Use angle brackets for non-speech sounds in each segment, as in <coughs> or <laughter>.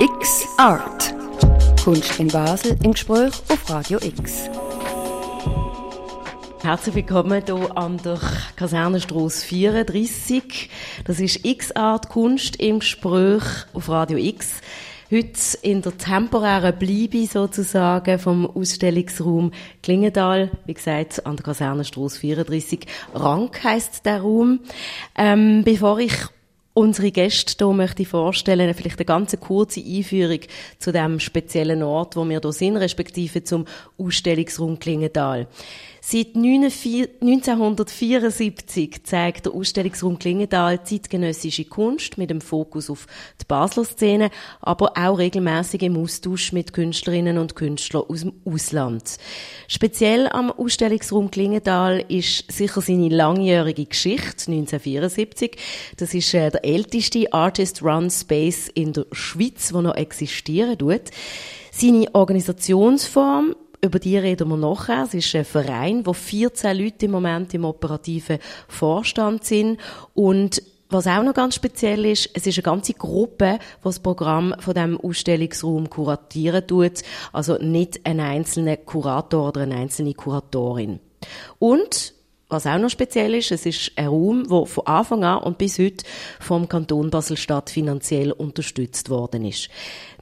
X Art. Kunst in Basel im Gespräch auf Radio X. Herzlich willkommen hier an der Kasernenstrasse 34. Das ist X-Art Kunst im Gespräch auf Radio X. Heute in der temporären Bleibe sozusagen vom Ausstellungsraum Klingendal, wie gesagt, an der Kasernenstrasse 34. Rank heisst der Raum. Ähm, bevor ich unsere Gäste hier möchte ich vorstellen, vielleicht eine ganz kurze Einführung zu dem speziellen Ort, wo wir hier sind, respektive zum Ausstellungsraum Klingendal. Seit 1974 zeigt der Ausstellungsraum Klingendal zeitgenössische Kunst mit dem Fokus auf die Basler Szene, aber auch regelmäßig im Austausch mit Künstlerinnen und Künstlern aus dem Ausland. Speziell am Ausstellungsraum Klingendal ist sicher seine langjährige Geschichte, 1974. Das ist äh, der älteste Artist-Run Space in der Schweiz, der noch existieren tut. Seine Organisationsform über die reden wir nachher. Es ist ein Verein, wo 14 Leute im Moment im operativen Vorstand sind und was auch noch ganz speziell ist, es ist eine ganze Gruppe, die das Programm von dem Ausstellungsraum kuratieren tut. Also nicht ein einzelner Kurator oder eine einzelne Kuratorin. Und was auch noch speziell ist, es ist ein Raum, der von Anfang an und bis heute vom Kanton Basel-Stadt finanziell unterstützt worden ist.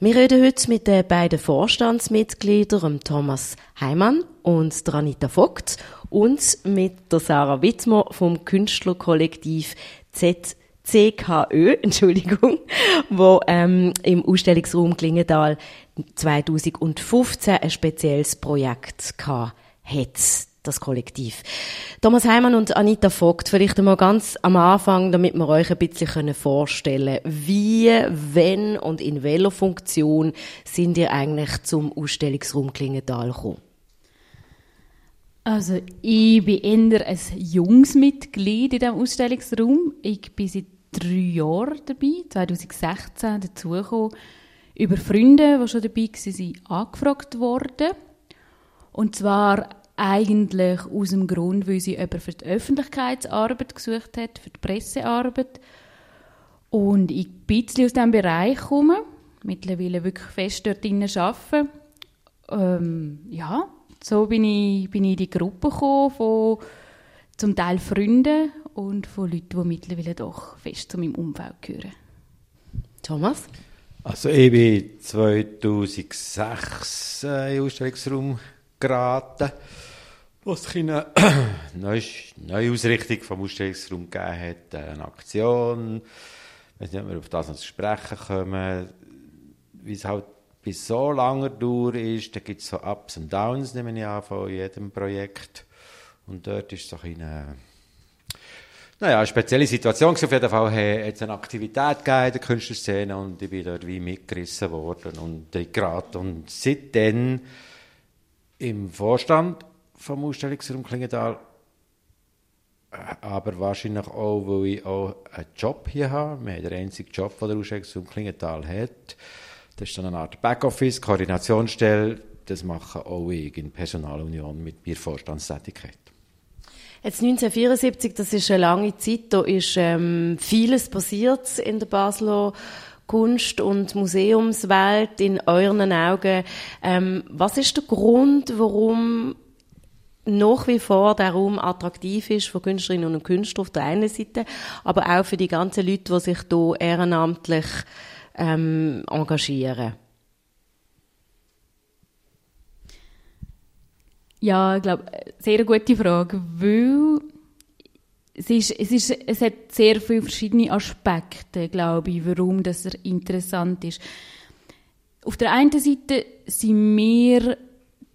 Wir reden heute mit den beiden Vorstandsmitgliedern, Thomas Heimann und der Anita Vogt, und mit der Sarah Wittmer vom Künstlerkollektiv ZCKÖ, <laughs> Entschuldigung, wo ähm, im Ausstellungsraum Klingendal 2015 ein spezielles Projekt hatte das Kollektiv. Thomas Heimann und Anita Vogt, vielleicht einmal ganz am Anfang, damit wir euch ein bisschen vorstellen können. Wie, wenn und in welcher Funktion sind ihr eigentlich zum Ausstellungsraum Klingenthal gekommen? Also, ich bin eher ein junges Mitglied in diesem Ausstellungsraum. Ich bin seit drei Jahren dabei, 2016 dazugekommen, über Freunde, die schon dabei waren, angefragt worden. Und zwar eigentlich aus dem Grund, weil sie jemanden für die Öffentlichkeitsarbeit gesucht hat, für die Pressearbeit. Und ich ein bisschen aus diesem Bereich komme, mittlerweile wirklich fest dort drinnen arbeite. Ähm, ja, so bin ich, bin ich in die Gruppe gekommen von zum Teil Freunden und von Leuten, die mittlerweile doch fest zu meinem Umfeld gehören. Thomas? Also ich bin 2006 äh, in den Ausstellungsraum geraten was es <coughs> eine neue, Ausrichtung vom Ausstellungsraum gegeben hat, eine Aktion. Ich weiß nicht, ob wir auf das noch zu sprechen kommen. Wie es halt bis so langer Dauer ist, da gibt es so Ups und Downs, nehme ich an, von jedem Projekt. Und dort ist so eine, naja, eine spezielle Situation. Auf jeden Fall hat es eine Aktivität gegeben in der Künstlerszene und ich bin dort wie mitgerissen worden und gerade Und seitdem im Vorstand vom Ausstellungsraum Klingenthal. Äh, aber wahrscheinlich auch, weil ich auch einen Job hier habe. Wir haben den einzigen Job, den der Ausstellungsraum Klingenthal hat. Das ist dann eine Art Backoffice, Koordinationsstelle. Das mache auch ich in Personalunion mit meiner Vorstandstätigkeit. Jetzt 1974, das ist eine lange Zeit, da ist ähm, vieles passiert in der Basler Kunst- und Museumswelt in euren Augen. Ähm, was ist der Grund, warum nach wie vor der Raum attraktiv ist für Künstlerinnen und Künstler auf der einen Seite, aber auch für die ganzen Leute, die sich hier ehrenamtlich ähm, engagieren. Ja, ich glaube, sehr gute Frage, weil es, ist, es, ist, es hat sehr viele verschiedene Aspekte, glaube ich, warum das interessant ist. Auf der einen Seite sind wir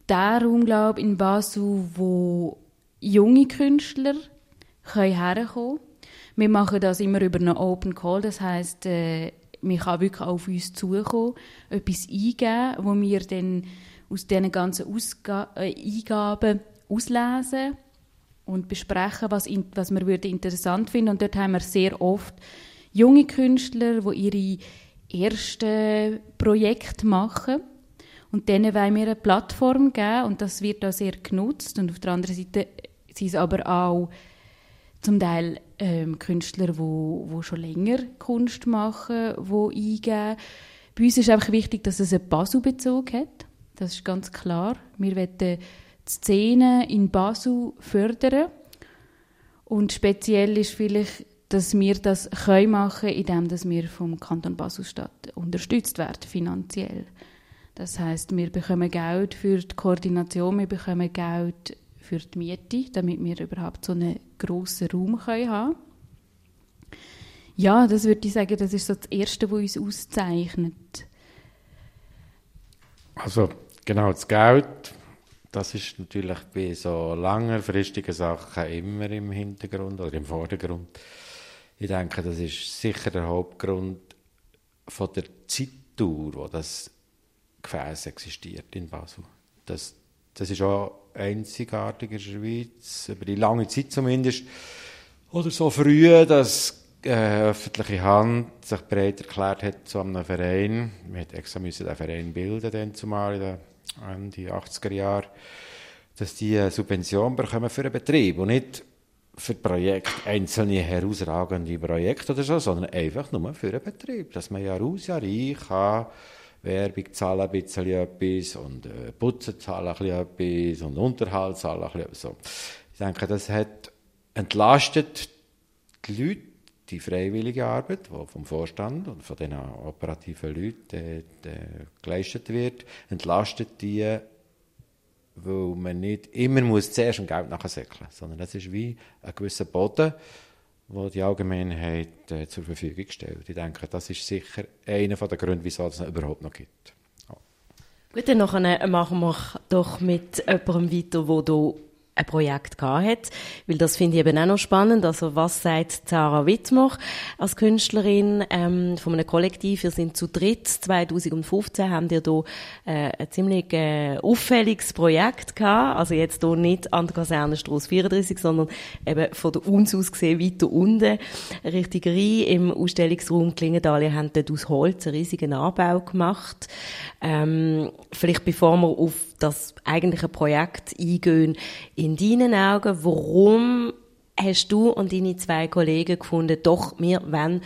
der Raum, glaube in Basel, wo junge Künstler können herkommen können. Wir machen das immer über einen Open Call, das heißt, äh, man kann wirklich auf uns zukommen, etwas eingeben, wo wir dann aus diesen ganzen Ausga äh, Eingaben auslesen und besprechen, was, in, was wir würde interessant finden. Und dort haben wir sehr oft junge Künstler, die ihre ersten Projekte machen und denen wollen wir eine Plattform geben und das wird auch sehr genutzt. Und auf der anderen Seite sind es aber auch zum Teil ähm, Künstler, die wo, wo schon länger Kunst machen, die eingeben. Bei uns ist einfach wichtig, dass es einen Basel-Bezug hat. Das ist ganz klar. Wir wollen die Szene in Basel fördern. Und speziell ist vielleicht, dass wir das können machen indem wir vom Kanton Basel-Stadt unterstützt werden, finanziell. Das heißt, wir bekommen Geld für die Koordination, wir bekommen Geld für die Miete, damit wir überhaupt so einen grossen Raum können haben Ja, das würde ich sagen, das ist so das Erste, was uns auszeichnet. Also genau, das Geld, das ist natürlich bei so längerfristigen Sachen immer im Hintergrund oder im Vordergrund. Ich denke, das ist sicher der Hauptgrund von der Zeitdauer, wo das Gefäß existiert in Basel. Das, das ist auch einzigartig in der Schweiz, über die lange Zeit zumindest. Oder so früh, dass äh, öffentliche Hand sich bereit erklärt hat zu einem Verein. Wir hätten extra müssen den Verein bilden, dann zumal in den Ende 80er Jahre, dass die eine Subvention bekommen für einen Betrieb und nicht für Projekt einzelne herausragende Projekte oder so, sondern einfach nur für einen Betrieb, dass man Jahr aus Jahr ein kann Werbung zahlen ein bisschen etwas und äh, Putzen zahlen ein bisschen etwas und Unterhalt zahlen ein bisschen. So. Ich denke, das hat entlastet die Leute, die freiwillige Arbeit, die vom Vorstand und von den operativen Leuten äh, geleistet wird, entlastet die, weil man nicht immer muss zuerst ein Geld nachsäckeln sondern es ist wie ein gewisser Boden, wo die Allgemeinheit äh, zur Verfügung stellt. Ich denke, das ist sicher einer der Gründe, wieso es überhaupt noch gibt. Ja. Gut, dann machen wir doch mit jemandem weiter, der hier ein Projekt gehabt hat, weil das finde ich eben auch noch spannend. Also was sagt Sarah Wittmer als Künstlerin ähm, von einem Kollektiv? Wir sind zu dritt. 2015 haben wir hier äh, ein ziemlich äh, auffälliges Projekt gehabt. Also jetzt hier nicht an der Kasernenstrasse 34, sondern eben von der uns aus gesehen weiter unten, richtig rein im Ausstellungsraum Klingendal. Ihr habt dort aus Holz einen riesigen Anbau gemacht. Ähm, vielleicht bevor wir auf das eigentliche Projekt eingehen, in deinen Augen, warum hast du und deine zwei Kollegen gefunden, doch, wir wollen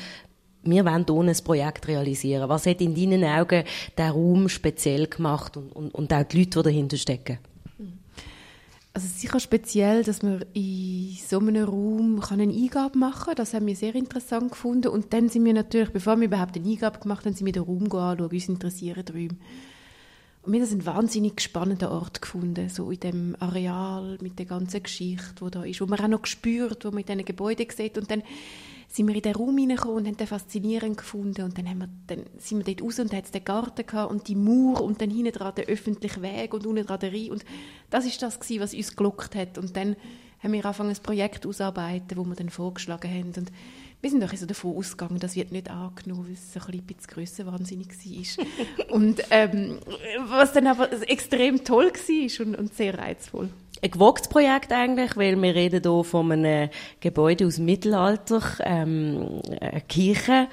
wir wollen hier ein Projekt realisieren. Was hat in deinen Augen der Raum speziell gemacht und, und, und auch die Leute, die dahinter stecken? Also sicher speziell, dass man in so einem Raum eine Eingabe machen kann. Das haben wir sehr interessant gefunden. Und dann sind wir natürlich, bevor wir überhaupt eine Eingabe gemacht haben, sind wir den Raum anschauen. Uns interessieren die Räume. Wir haben einen wahnsinnig spannenden Ort gefunden, so in dem Areal mit der ganzen Geschichte, die da ist, wo man auch noch spürt, wo man in diesen Gebäuden sieht. Und dann sind wir in den Raum hineingekommen und haben den faszinierend gefunden. Und dann, haben wir, dann sind wir dort raus und hatten den Garten gehabt und die Mauer und dann hinten dran der öffentliche Weg und unten dran der Rhein. Und das ist das gewesen, was uns gelockt hat. Und dann haben wir angefangen, ein Projekt auszuarbeiten, wo wir dann vorgeschlagen haben. Und wir sind doch so davon ausgegangen, das wird nicht angenommen, weil es so ein bisschen grössenwahnsinnig war. und ähm, was dann aber extrem toll war und, und sehr reizvoll. Ein gewagtes Projekt eigentlich, weil wir reden hier von einem Gebäude aus dem Mittelalter, ähm, eine Kirche,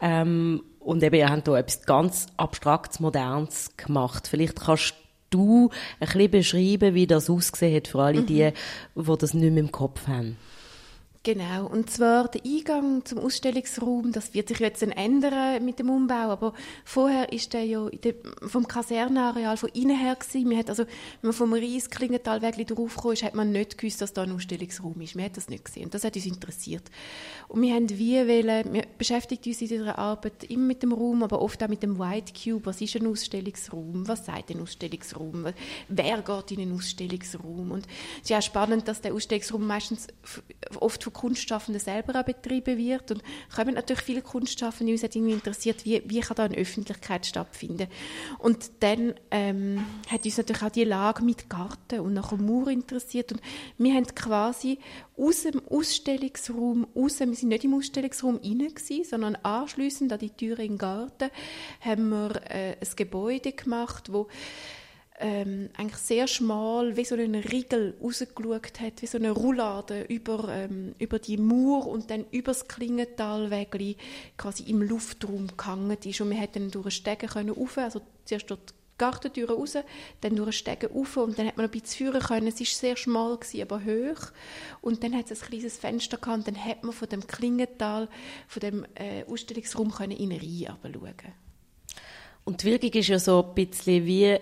ähm, und eben, ihr habt hier etwas ganz Abstraktes, Modernes gemacht. Vielleicht kannst du ein bisschen beschreiben, wie das ausgesehen hat für alle die, mhm. die das nicht mehr im Kopf haben. Genau, und zwar der Eingang zum Ausstellungsraum, das wird sich jetzt ändern mit dem Umbau, aber vorher ist der ja vom Kasernenareal von innen her gewesen. Man hat also, wenn man vom Ries Klingentalweg draufgekommen ist, hat man nicht gewusst, dass da ein Ausstellungsraum ist. Man hat das nicht gesehen und das hat uns interessiert. Und wir haben wie wollen, wir beschäftigen uns in dieser Arbeit immer mit dem Raum, aber oft auch mit dem White Cube. Was ist ein Ausstellungsraum? Was sagt ein Ausstellungsraum? Wer geht in einen Ausstellungsraum? Und es ist ja spannend, dass der Ausstellungsraum meistens oft von Kunstschaffenden selber auch betrieben wird. Und kommen natürlich viele Kunstschaffende, uns hat irgendwie interessiert, wie, wie kann da eine Öffentlichkeit stattfinden. Und dann ähm, hat uns natürlich auch die Lage mit Garten und nach Mauer interessiert. Und wir haben quasi aus dem Ausstellungsraum raus, wir sind nicht im Ausstellungsraum rein gewesen, sondern anschliessend an die Türe im Garten haben wir äh, ein Gebäude gemacht, wo ähm, eigentlich sehr schmal, wie so ein Riegel rausgeschaut hat, wie so eine Roulade über, ähm, über die Mauer und dann über das Klingentalweg quasi im Luftraum gehangen ist. Und wir hätten durch Stegen können rauf, also zuerst dort Gartentür raus, dann durch Stegen rauf und dann hat man ein bisschen führen können. Es war sehr schmal, gewesen, aber hoch. Und dann hat es ein kleines Fenster gehabt und dann hat man von dem Klingental, von dem äh, Ausstellungsraum können in den Rhein schauen Und die Wirkung ist ja so ein bisschen wie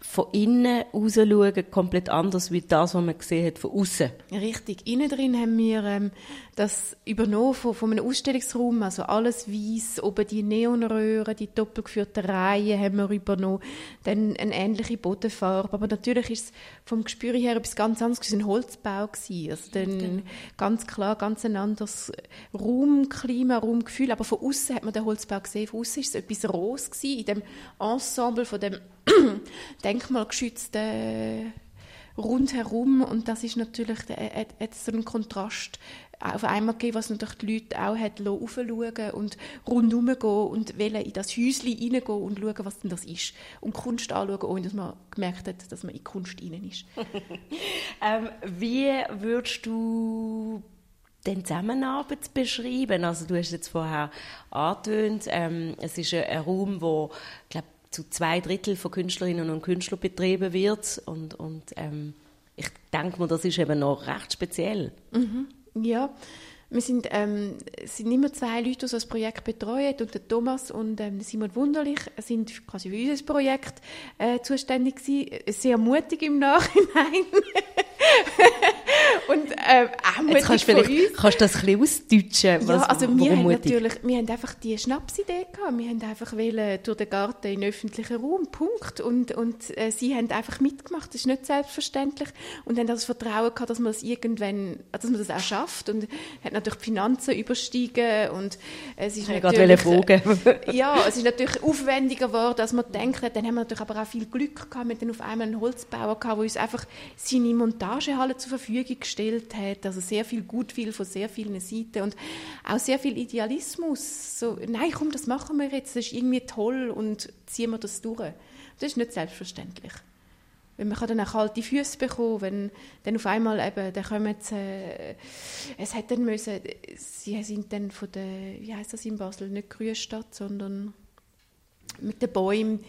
von innen raus schauen, komplett anders wie das, was man gesehen hat von außen. Richtig. Innen drin haben wir ähm, das übernommen von, von einem Ausstellungsraum, also alles weiß, oben die Neonröhren, die doppelgeführten Reihen haben wir übernommen, dann eine ähnliche Bodenfarbe, aber natürlich ist es vom Gespür her etwas ganz anderes, es war ein Holzbau, gewesen. also dann okay. ganz klar, ganz ein anderes Raumklima, Raumgefühl, aber von außen hat man den Holzbau gesehen, von außen ist es etwas Rohes gewesen, in dem Ensemble von dem <clears throat> denkmalgeschützten rundherum und das ist natürlich äh, so einen Kontrast auf einmal gegeben, was natürlich die Leute auch hat aufschauen und rundherum gehen und wollen in das Häuschen reingehen und schauen, was denn das ist. Und Kunst anschauen, ohne dass man gemerkt hat, dass man in Kunst rein ist. <laughs> ähm, wie würdest du den Zusammenarbeit beschreiben? Also du hast jetzt vorher angetönt, ähm, es ist ein, ein Raum, wo, glaube zu zwei Drittel von Künstlerinnen und Künstlern betrieben wird und, und ähm, ich denke mir, das ist eben noch recht speziell. Mhm. Ja, wir sind, ähm, sind immer zwei Leute, die das Projekt betreuen, und der Thomas und ähm, Simon Wunderlich sind quasi für unser Projekt äh, zuständig gewesen. Sehr mutig im Nachhinein. <laughs> und äh, auch mutig kannst von uns. Kannst du das ein bisschen ausdeutschen? Was, ja, also wir haben natürlich, wir haben einfach die Schnapsidee gehabt. Wir haben einfach wollen, durch den Garten in den öffentlichen Raum, Punkt. Und, und äh, sie haben einfach mitgemacht. Das ist nicht selbstverständlich. Und haben das Vertrauen gehabt, dass man das irgendwann, dass man das auch schafft. Und hat natürlich die Finanzen übersteigen und es ist ich natürlich... ja, es ist natürlich aufwendiger geworden, als man denkt. Dann haben wir natürlich aber auch viel Glück gehabt. Wir dann auf einmal einen Holzbauer gehabt, der uns einfach seine Montagehalle zur Verfügung gestellt hat. Also sehr viel Gutwill von sehr vielen Seiten und auch sehr viel Idealismus. So, nein, komm, das machen wir jetzt, das ist irgendwie toll und ziehen wir das durch. Das ist nicht selbstverständlich. Weil man kann dann auch kalte Füße bekommen, wenn dann auf einmal eben, dann kommen sie, äh, es hat dann müssen, sie sind dann von der, wie heißt das in Basel, nicht Grünstadt, sondern mit den Bäumen,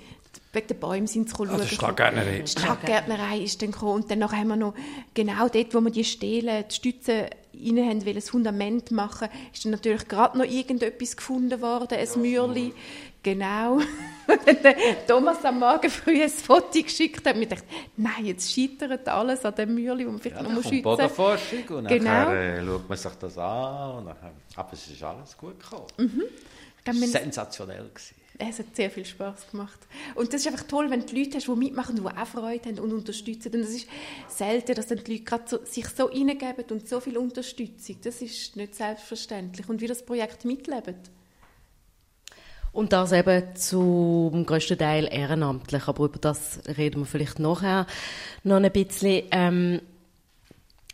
wegen den Bäumen sind sie gekommen. Also Schlaggärtnerei. Die Schlaggärtnerei ist dann gekommen. Und dann haben wir noch, genau dort, wo wir die Stelen, die Stützen rein haben, weil das Fundament machen, ist dann natürlich gerade noch irgendetwas gefunden worden, ein ja, Mürli. Genau. <laughs> Thomas am Morgen früh ein Foto geschickt hat, und ich dachte, nein, jetzt scheitert alles an dem Mürli, das man vielleicht ja, noch schützen muss. Bodenforschung und genau. nachher äh, schaut man sich das an. Und nachher, aber es ist alles gut gekommen. Mhm. Es war sensationell. Gewesen. Es hat sehr viel Spaß gemacht. Und das ist einfach toll, wenn du Leute hast, die mitmachen, die auch Freude haben und unterstützen. Und es ist selten, dass dann die Leute gerade so, sich so reingeben und so viel Unterstützung. Das ist nicht selbstverständlich. Und wie das Projekt mitlebt. Und das eben zum größten Teil ehrenamtlich, aber über das reden wir vielleicht nachher noch ein bisschen. Ähm,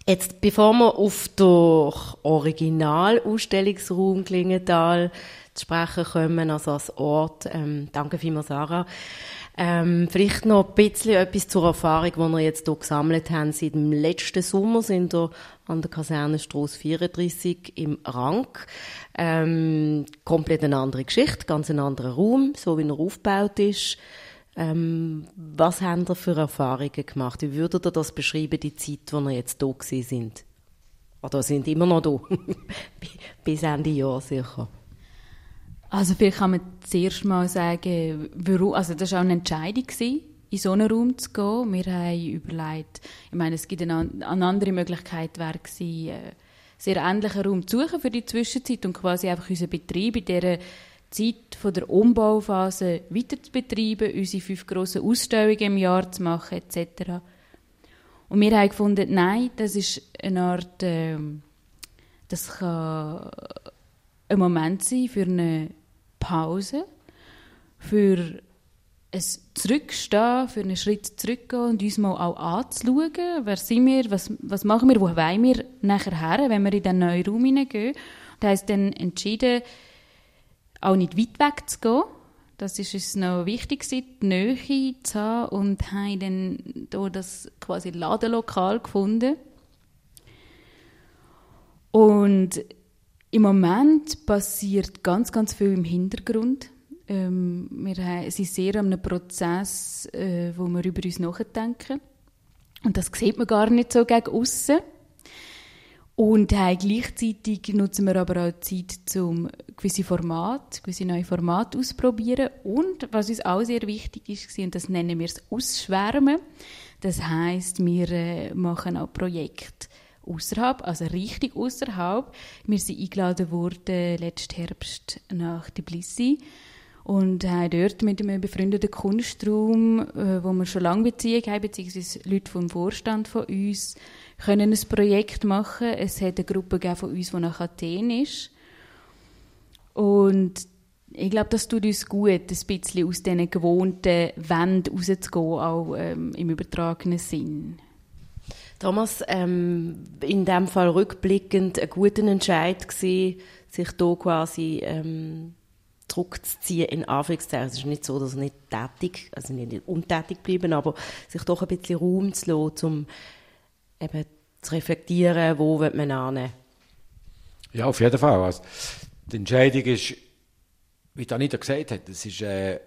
jetzt, bevor wir auf den Originalausstellungsraum Klingenthal zu sprechen kommen, also als Ort, ähm, danke vielmals Sarah, ähm, vielleicht noch ein bisschen etwas zur Erfahrung, die wir jetzt hier gesammelt haben. Seit dem letzten Sommer sind wir an der Kasernenstrasse 34 im Rank. Ähm, komplett eine andere Geschichte, ganz ein anderer Raum, so wie er aufgebaut ist. Ähm, was haben ihr für Erfahrungen gemacht? Wie würdet ihr das beschreiben, die Zeit, wo ihr jetzt hier sind? Oder sind immer noch da? <laughs> Bis Ende Jahr sicher. Also vielleicht kann man zuerst mal sagen, warum, also das war auch eine Entscheidung, gewesen, in so einen Raum zu gehen. Wir haben überlegt, ich meine, es gibt eine, eine andere Möglichkeit, wäre gewesen, äh, sehr ähnlichen Raum zu suchen für die Zwischenzeit und quasi einfach unseren Betrieb in dieser Zeit von der Umbauphase weiter zu betreiben, unsere fünf grossen Ausstellungen im Jahr zu machen etc. Und wir haben gefunden, nein, das ist eine Art, äh, das kann ein Moment sein für eine Pause, für ein Zurückstehen, für einen Schritt zurückgehen und uns mal auch anzuschauen, wer sind wir, was, was machen wir, wo wollen wir nachher her, wenn wir in den neuen Raum hineingehen. Und haben dann entschieden, auch nicht weit weg zu gehen. Das ist uns noch wichtig, die Nähe zu haben und haben dann hier das quasi Ladenlokal gefunden. Und im Moment passiert ganz, ganz viel im Hintergrund. Ähm, wir sind sehr an einem Prozess, äh, wo wir über uns nachdenken. Und das sieht man gar nicht so gegen aussen. Und hey, gleichzeitig nutzen wir aber auch Zeit, um gewisse Formate, gewisse neue Formate auszuprobieren. Und was uns auch sehr wichtig ist, und das nennen wir das Ausschwärmen. Das heißt, wir äh, machen auch Projekte außerhalb, also richtig außerhalb. Wir sind eingeladen worden letzten Herbst nach Tbilisi und haben dort mit einem befreundeten Kunstraum, äh, wo wir schon lange Beziehung haben, beziehungsweise Leute vom Vorstand von uns, können ein Projekt machen. Es hat eine Gruppe von uns, die nach Athen ist. Und ich glaube, das tut uns gut, ein bisschen aus diesen gewohnten Wänden rauszugehen, auch ähm, im übertragenen Sinn. Thomas, ähm, in dem Fall rückblickend ein guter Entscheid gewesen, sich hier quasi ähm, zurückzuziehen, in Anführungszeichen. Es ist nicht so, dass er nicht tätig, also nicht untätig bleiben, aber sich doch ein bisschen Raum zu lassen, um eben zu reflektieren, wo wird man hin. Ja, auf jeden Fall. Also, die Entscheidung ist, wie Anita gesagt hat, es ist, äh,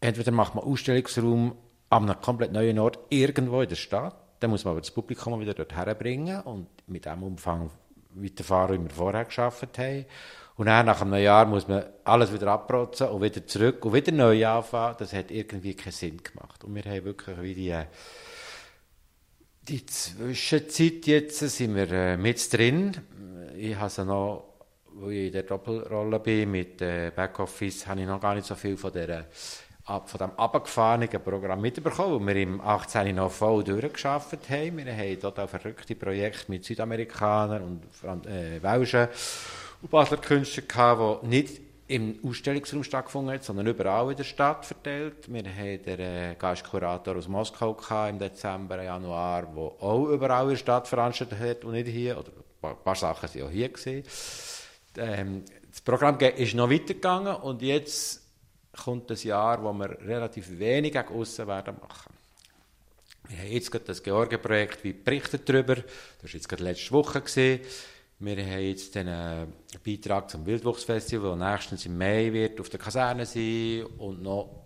entweder macht man Ausstellungsraum an einem komplett neuen Ort irgendwo in der Stadt, dann muss man aber das Publikum wieder dort herbringen und mit dem Umfang weiterfahren, wie wir vorher geschafft haben. Und dann nach einem Jahr muss man alles wieder abprotzen und wieder zurück und wieder neu anfangen. Das hat irgendwie keinen Sinn gemacht. Und wir haben wirklich wie die, die Zwischenzeit jetzt sind wir äh, mit drin. Ich habe sie noch, wo ich in der Doppelrolle bin mit äh, Backoffice, habe ich noch gar nicht so viel von der von diesem abgefahrenen Programm mitbekommen, weil wir im 18. noch voll durchgeschafft haben. Wir haben dort auch verrückte Projekte mit Südamerikanern und äh, Welschen und Basler Künstlern gehabt, die nicht im Ausstellungsraum stattgefunden haben, sondern überall in der Stadt verteilt. Wir hatten den äh, Gastkurator aus Moskau gehabt, im Dezember, Januar, der auch überall in der Stadt veranstaltet hat und nicht hier. Oder ein paar Sachen waren auch hier. Ähm, das Programm ist noch weitergegangen und jetzt kommt das Jahr, wo wir relativ wenig gegen aussen werden machen. Wir haben jetzt gerade das Georgien-Projekt wie berichtet darüber. Das war jetzt gerade letzte Woche. Wir haben jetzt den äh, Beitrag zum Wildwuchsfestival, das nächstens im Mai wird auf der Kaserne sein und noch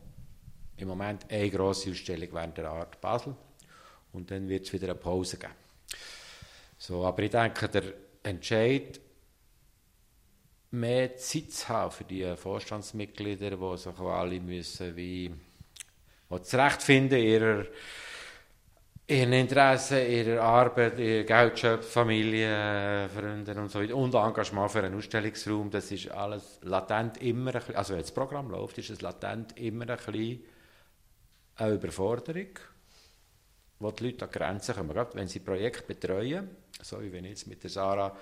im Moment eine grosse Ausstellung während der Art Basel. Und dann wird es wieder eine Pause geben. So, aber ich denke, der Entscheid, mehr Zeit zu haben für die Vorstandsmitglieder, die sich alle müssen wie zurechtfinden ihrer ihren Interessen, ihrer Arbeit, ihr Geldschöpf, Familie, Freunde und so weiter und Engagement für einen Ausstellungsraum, das ist alles latent immer ein bisschen, also wenn das Programm läuft, ist es latent immer ein bisschen eine Überforderung, wo die Leute an Grenzen kommen. Gerade wenn sie Projekte betreuen, so wie wenn ich jetzt mit der Sarah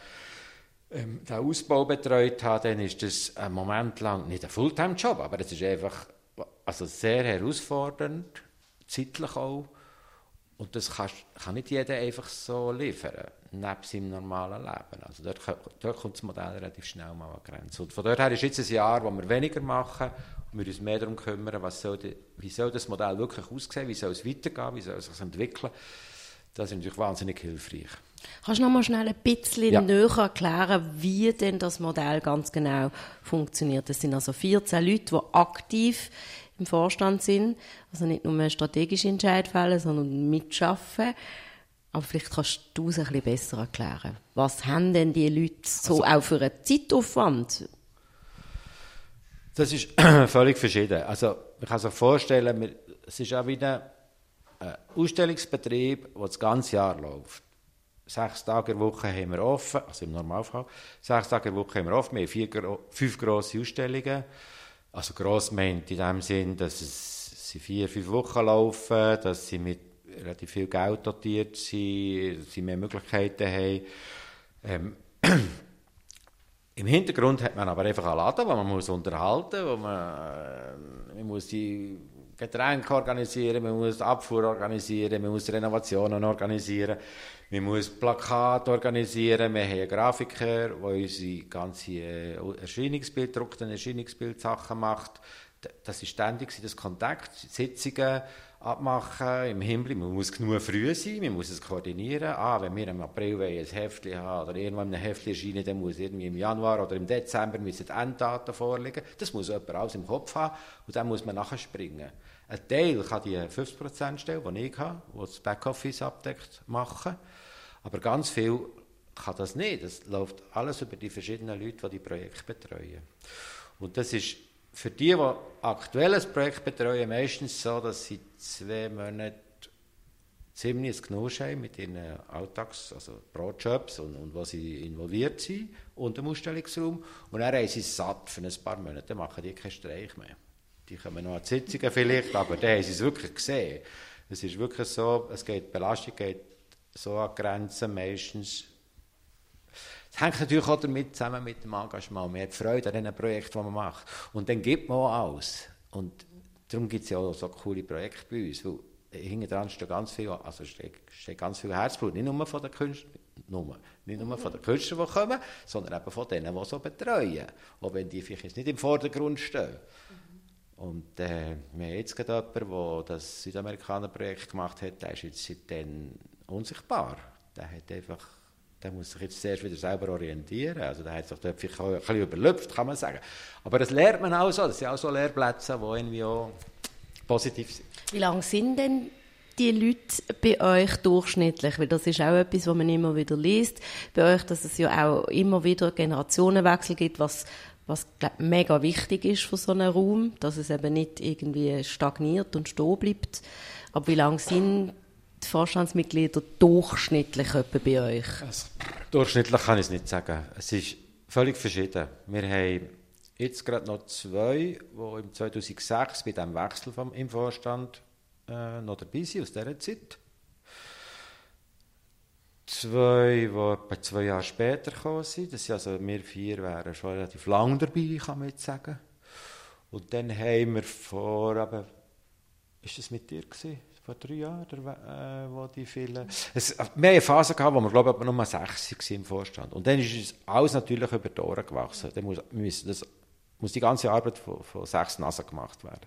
ähm, den Ausbau betreut habe, dann ist das ein Moment lang nicht ein Fulltime-Job, aber es ist einfach also sehr herausfordernd, zeitlich auch, und das kann, kann nicht jeder einfach so liefern, neben seinem normalen Leben. Also dort, dort kommt das Modell relativ schnell mal an Grenzen. Und von dort her ist jetzt ein Jahr, wo wir weniger machen und wir uns mehr darum kümmern, was soll die, wie soll das Modell wirklich aussehen, wie soll es weitergehen, wie soll es sich entwickeln. Das ist natürlich wahnsinnig hilfreich. Kannst du noch mal schnell ein bisschen ja. näher erklären, wie denn das Modell ganz genau funktioniert? Das sind also 14 Leute, die aktiv im Vorstand sind. Also nicht nur strategische Entscheid fällen, sondern mitschaffen. Aber vielleicht kannst du es ein bisschen besser erklären. Was haben denn die Leute so also, auch für einen Zeitaufwand? Das ist <clears throat> völlig verschieden. Also, man kann sich vorstellen, es ist auch wieder ein Ausstellungsbetrieb, der das ganze Jahr läuft. Sechs Tage in der Woche haben wir offen, also im Normalfall. Sechs Tage in der Woche haben wir offen. Wir haben vier, fünf grosse Ausstellungen. Also gross meint in dem Sinn, dass es sie vier, fünf Wochen laufen, dass sie mit relativ viel Geld dotiert sind, dass sie mehr Möglichkeiten haben. Ähm, <clears throat> Im Hintergrund hat man aber einfach einen Laden, wo man muss unterhalten, wo man, äh, man muss die Getränke organisieren, man muss Abfuhr organisieren, man muss Renovationen organisieren, man muss Plakate organisieren, wir haben einen Grafiker, der unsere ganze äh, Erscheinungsbild, druckten Erscheinungsbildsachen macht. Das ist ständig das Kontakt, Sitzungen abmachen im Hinblick. Man muss genug früh sein, man muss es koordinieren. Ah, wenn wir im April ein Heftchen haben oder irgendwann ein Heftchen erscheinen, dann muss irgendwie im Januar oder im Dezember müssen die Enddaten vorliegen. Das muss jemand alles im Kopf haben und dann muss man nachher springen. Ein Teil kann die 50%-Stelle, die ich habe, die das Backoffice abdeckt, machen. Aber ganz viel kann das nicht. Das läuft alles über die verschiedenen Leute, die die Projekte betreuen. Und das ist für die, die aktuell ein Projekt betreuen, meistens so, dass sie zwei Monate ziemlich Genuss haben mit ihren Alltags-, also Brotjobs und, und wo sie involviert sind und im Ausstellungsraum. Und dann haben sie es satt für ein paar Monate, dann machen die keinen Streich mehr. Die kommen noch an die Sitzungen vielleicht, aber dann haben sie es wirklich gesehen. Es ist wirklich so, es geht, Belastung geht so an Grenzen meistens. Es hängt natürlich auch damit zusammen mit dem Engagement. Man hat Freude an den Projekten, die man macht. Und dann gibt man auch alles. Und darum gibt es ja auch so coole Projekte bei uns. Weil hinten dran steht ganz viel, also steht, ganz viel Herzblut. Nicht nur von den Künstlern, nur, nicht nur von den Künstlern, die kommen, sondern eben von denen, die so betreuen. Auch wenn die vielleicht nicht im Vordergrund stehen. Und äh, wir haben jetzt gerade jemanden, der das Südamerikaner-Projekt gemacht hat, der ist jetzt seitdem unsichtbar. Der hat einfach der muss sich jetzt zuerst wieder selber orientieren. Also der hat sich dort vielleicht ein bisschen überlüpft, kann man sagen. Aber das lernt man auch so. Das sind auch so Lehrplätze, die irgendwie auch positiv sind. Wie lange sind denn die Leute bei euch durchschnittlich? Weil das ist auch etwas, was man immer wieder liest bei euch, dass es ja auch immer wieder Generationenwechsel gibt, was was glaub, mega wichtig ist für so einen Raum, dass es eben nicht irgendwie stagniert und stehen bleibt. Aber wie lange sind Vorstandsmitglieder durchschnittlich bei euch? Also, durchschnittlich kann ich es nicht sagen. Es ist völlig verschieden. Wir haben jetzt gerade noch zwei, die im 2006 bei diesem Wechsel vom, im Vorstand äh, noch dabei sind, aus dieser Zeit zwei, die etwa zwei Jahre später gekommen sind. Das sind also wir vier wären schon relativ lang dabei, kann man jetzt sagen. Und dann haben wir vor, aber, ist das mit dir gewesen? Vor drei Jahren, äh, wo die vielen... Es, wir haben eine Phase gehabt, wo wir, glaube ich, nur sechs waren im Vorstand. Und dann ist es alles natürlich über die Ohren gewachsen. Dann muss, müssen das muss die ganze Arbeit von, von sechs Nasen gemacht werden.